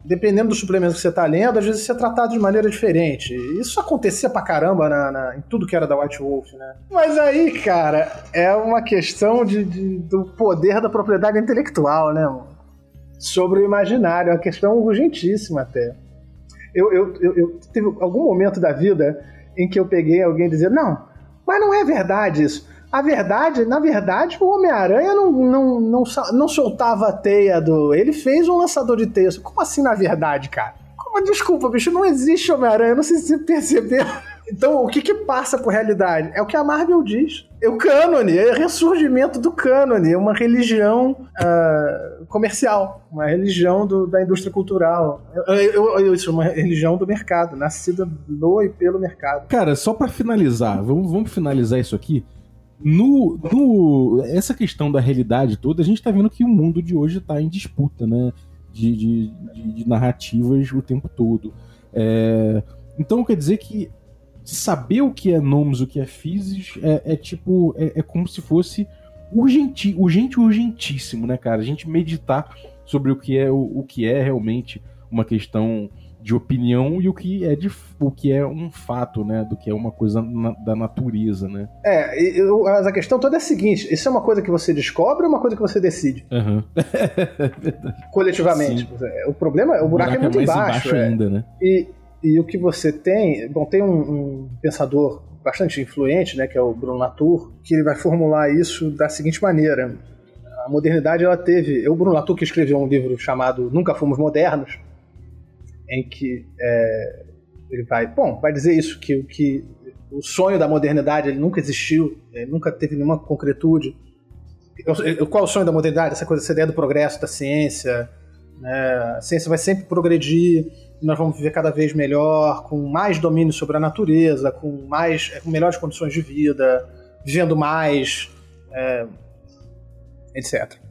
Dependendo do suplemento que você está lendo, às vezes isso é tratado de maneira diferente. Isso acontecia pra caramba na, na- em tudo que era da White Wolf, né? Mas aí, cara, é uma questão de, de- do poder da propriedade intelectual, né, mano? Sobre o imaginário, é uma questão urgentíssima até. Eu, eu, eu, eu teve algum momento da vida em que eu peguei alguém dizer, não, mas não é verdade isso. A verdade, na verdade, o Homem-Aranha não, não, não, não soltava a teia do. Ele fez um lançador de teia. Como assim, na verdade, cara? Como, desculpa, bicho, não existe Homem-Aranha, não sei se você percebeu. Então, o que que passa por realidade? É o que a Marvel diz. É o cânone, é o ressurgimento do cânone, é uma religião ah, comercial, uma religião do- da indústria cultural. Eu, eu, eu, isso, uma religião do mercado, nascida do e pelo mercado.
Cara, só pra finalizar, vamos, vamos finalizar isso aqui. No, no- essa questão da realidade toda, a gente tá vendo que o mundo de hoje tá em disputa, né? De, de, de- de narrativas o tempo todo. É, então quer dizer que saber o que é nomes, o que é physis, é, é tipo, é, é como se fosse urgenti, urgente, urgentíssimo, né, cara? A gente meditar sobre o que é o, o que é realmente uma questão de opinião e o que é de, o que é um fato, né, do que é uma coisa na- da natureza, né?
É, eu- mas a questão toda é a seguinte: isso é uma coisa que você descobre ou uma coisa que você decide
Aham.
coletivamente? É, O problema, o buraco, é muito
mais
embaixo. é.
ainda, né?
E, e o que você tem. Bom, tem um, um pensador bastante influente, né, que é o Bruno Latour, que ele vai formular isso da seguinte maneira. A modernidade, ela teve. O Bruno Latour que escreveu um livro chamado Nunca Fomos Modernos, em que é, ele vai. Bom, vai dizer isso, que, o que o sonho da modernidade ele nunca existiu, ele nunca teve nenhuma concretude. Qual é o sonho da modernidade? Essa coisa, essa ideia do progresso da ciência. Né? A ciência vai sempre progredir, nós vamos viver cada vez melhor, com mais domínio sobre a natureza, com mais, com melhores condições de vida, vivendo mais, é, etc.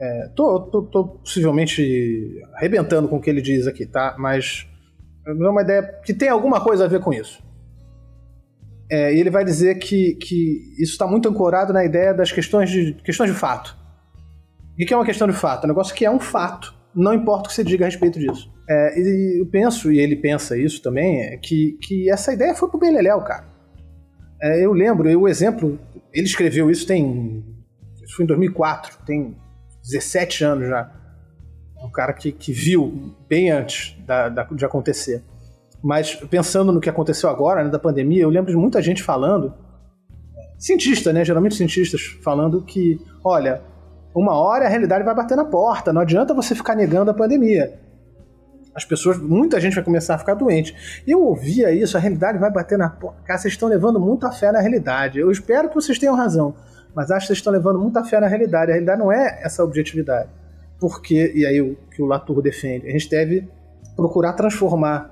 É, tô, tô, tô possivelmente arrebentando com o que ele diz aqui, tá? Mas é uma ideia que tem alguma coisa a ver com isso. É, e ele vai dizer que, que isso está muito ancorado na ideia das questões de, questões de fato. O que é uma questão de fato? É um negócio que é um fato, não importa o que você diga a respeito disso. É, e eu penso, e ele pensa isso também, é que, que essa ideia foi pro Beleléu, cara. É, eu lembro, eu, o exemplo, ele escreveu isso tem. Isso foi em 2004, tem 17 anos já. Um cara que, que viu bem antes da, da- de acontecer. Mas pensando no que aconteceu agora, né, da pandemia, eu lembro de muita gente falando, cientista, né, geralmente cientistas, falando que, olha, uma hora a realidade vai bater na porta, não adianta você ficar negando a pandemia. As pessoas, muita gente vai começar a ficar doente. Eu ouvia isso, a realidade vai bater na porta. Cara, vocês estão levando muita fé na realidade. Eu espero que vocês tenham razão, mas acho que vocês estão levando muita fé na realidade. A realidade não é essa objetividade. Porque, e aí o que o Latour defende, a gente deve procurar transformar,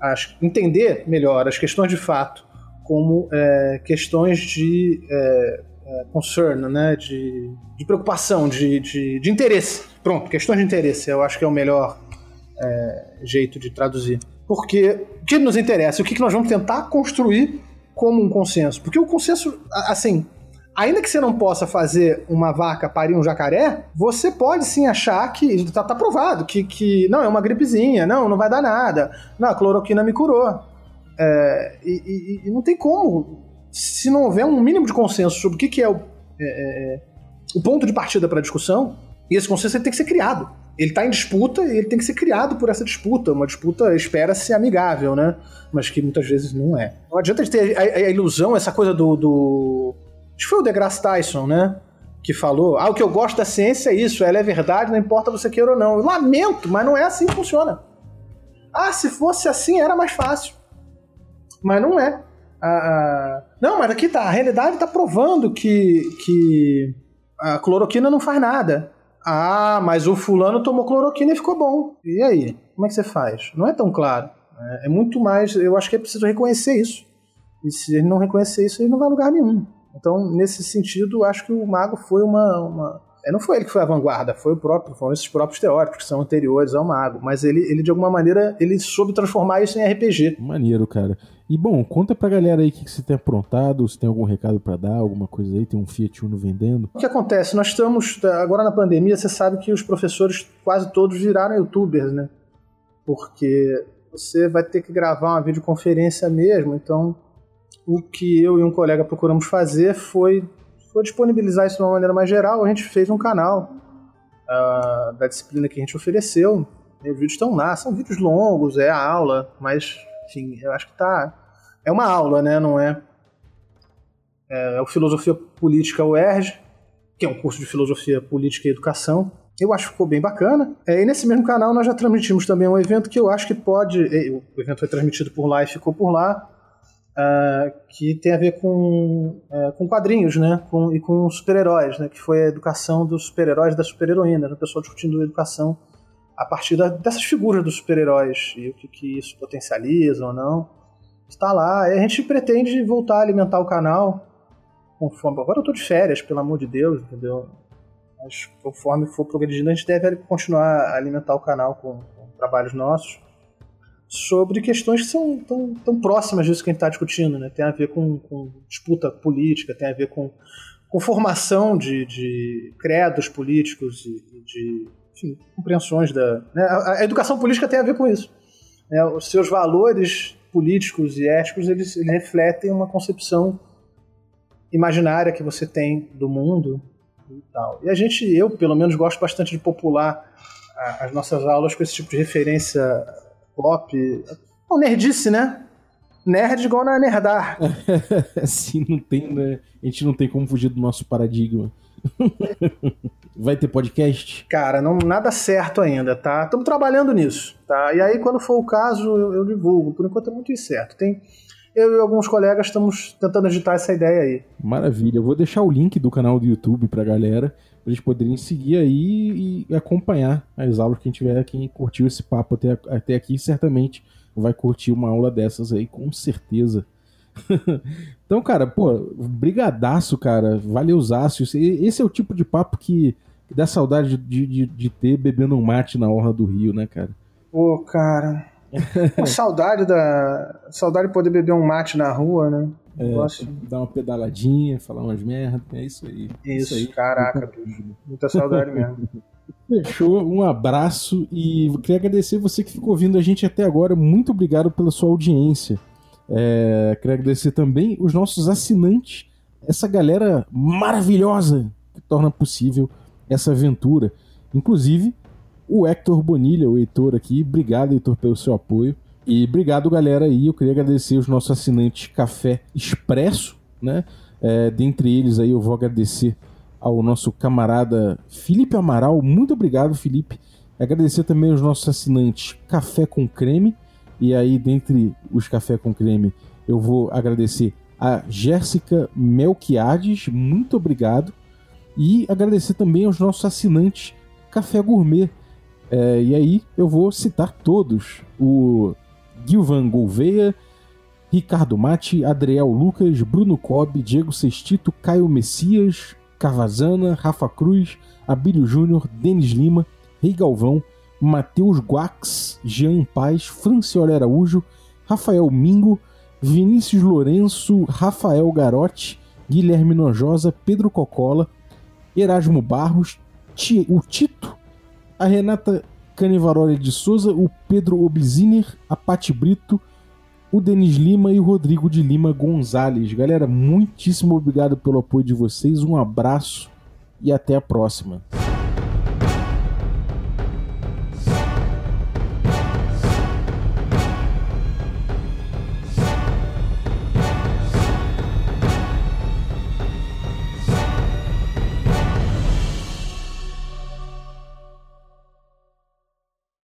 as, entender melhor as questões de fato como é, questões de é, é, concern, né? de, de preocupação, de, de, de interesse. Pronto, questões de interesse, eu acho que é o melhor é, jeito de traduzir. Porque o que nos interessa? O que nós vamos tentar construir como um consenso? Porque o consenso, assim, ainda que você não possa fazer uma vaca parir um jacaré, você pode sim achar que tá, tá provado, que, que não, é uma gripezinha, não, não vai dar nada, não, a cloroquina me curou. É, e, e- e não tem como, se não houver um mínimo de consenso sobre o que, que é o, é, é, o ponto de partida para a discussão, e esse consenso tem que ser criado. ele tá em disputa e ele tem que ser criado por essa disputa. Uma disputa espera-se amigável, né? Mas que muitas vezes não é. Não adianta ter a, a- a ilusão, essa coisa do. do... Acho que foi o DeGrasse Tyson, né? Que falou: ah, o que eu gosto da ciência é isso, ela é verdade, não importa você queira ou não. Eu lamento, mas não é assim que funciona. Ah, se fosse assim era mais fácil. Mas não é. A- a- Não, mas aqui tá. A realidade tá provando que, que a cloroquina não faz nada. Ah, mas o fulano tomou cloroquina e ficou bom. E aí? Como é que você faz? Não é tão claro. É, é muito mais. Eu acho que é preciso reconhecer isso. E se ele não reconhecer isso, ele não vai a lugar nenhum. Então, nesse sentido, acho que o mago foi uma. uma... É, não foi ele que foi a vanguarda, foi o próprio, foram esses próprios teóricos que são anteriores ao mago. Mas ele, ele de alguma maneira, ele soube transformar isso em RPG.
Maneiro, cara. E bom, conta pra galera aí o que, que você tem aprontado, se tem algum recado pra dar, alguma coisa aí, tem um Fiat Uno vendendo.
O que acontece? Nós estamos, agora na pandemia, você sabe que os professores quase todos viraram youtubers, né? Porque você vai ter que gravar uma videoconferência mesmo, então o que eu e um colega procuramos fazer foi, foi disponibilizar isso de uma maneira mais geral. A gente fez um canal ah, da disciplina que a gente ofereceu. E os vídeos estão lá, são vídeos longos, é a aula, mas, enfim, eu acho que tá. É uma aula, né? Não é é o Filosofia Política UERJ, que é um curso de Filosofia Política e Educação. Eu acho que ficou bem bacana. É, e nesse mesmo canal nós já transmitimos também um evento que eu acho que pode. é, O evento foi transmitido por lá e ficou por lá. Ah, que tem a ver com, é, com quadrinhos, né? Com, e com super-heróis, né? Que foi a educação dos super-heróis e das super-heroínas. O pessoal discutindo educação a partir da- dessas figuras dos super-heróis e o que, que isso potencializa ou não. Está lá. E a gente pretende voltar a alimentar o canal conforme. Agora eu tô de férias, pelo amor de Deus, entendeu? Mas conforme for progredindo, a gente deve continuar a alimentar o canal com, com trabalhos nossos sobre questões que são tão, tão próximas disso que a gente está discutindo, né? Tem a ver com, com disputa política, tem a ver com, com formação de, de credos políticos e, de enfim, compreensões da. né? A, a educação política tem a ver com isso. né? Os seus valores políticos e éticos eles, eles refletem uma concepção imaginária que você tem do mundo e tal. E a gente, eu pelo menos gosto bastante de popular as nossas aulas com esse tipo de referência pop. Não, nerdice, né? Nerd igual na nerdar.
assim, não tem, né? A gente não tem como fugir do nosso paradigma. Vai ter podcast?
Cara, não, nada certo ainda, tá? Estamos trabalhando nisso, tá? E aí, quando for o caso, eu, eu divulgo. Por enquanto é muito incerto. Tem, eu e alguns colegas estamos tentando agitar essa ideia aí.
Maravilha. Eu vou deixar o link do canal do YouTube pra galera, eles poderem seguir aí e acompanhar as aulas. Quem tiver, quem curtiu esse papo até, até aqui, certamente vai curtir uma aula dessas aí, com certeza. então, cara, pô, brigadaço, cara. Valeuzaço. Esse, esse é o tipo de papo que, dá saudade de, de, de ter bebendo um mate na orla do Rio, né, cara?
Pô, cara. Uma saudade da. Saudade de poder beber um mate na rua, né? Negócio.
Dar uma pedaladinha, falar umas merda. É isso aí.
Isso, caraca, bicho. Muita saudade mesmo.
Fechou, um abraço e queria agradecer você que ficou ouvindo a gente até agora. Muito obrigado pela sua audiência. É, queria agradecer também os nossos assinantes, essa galera maravilhosa que torna possível essa aventura. Inclusive, o Hector Bonilha, o Heitor aqui. Obrigado, Heitor, pelo seu apoio. E obrigado, galera, aí. Eu queria agradecer os nossos assinantes Café Expresso, né? É, dentre eles aí eu vou agradecer ao nosso camarada Felipe Amaral. Muito obrigado, Felipe. Agradecer também aos nossos assinantes Café com Creme. E aí, dentre os Café com Creme, eu vou agradecer a Jéssica Melquiades. Muito obrigado. E agradecer também aos nossos assinantes Café Gourmet. É, e aí eu vou citar todos: o Gilvan Gouveia, Ricardo Mate, Adriel Lucas, Bruno Cobb, Diego Sextito, Caio Messias, Carvazana, Rafa Cruz, Abílio Júnior, Denis Lima, Rei Galvão, Matheus Guax, Jean Paz, Francioli Araújo, Rafael Mingo, Vinícius Lourenço, Rafael Garotti, Guilherme Nojosa, Pedro Cocola, Erasmo Barros, o Tito, a Renata Canivaroli de Souza, o Pedro Obziner, a Pati Brito, o Denis Lima e o Rodrigo de Lima Gonzalez. Galera, muitíssimo obrigado pelo apoio de vocês, um abraço e até a próxima.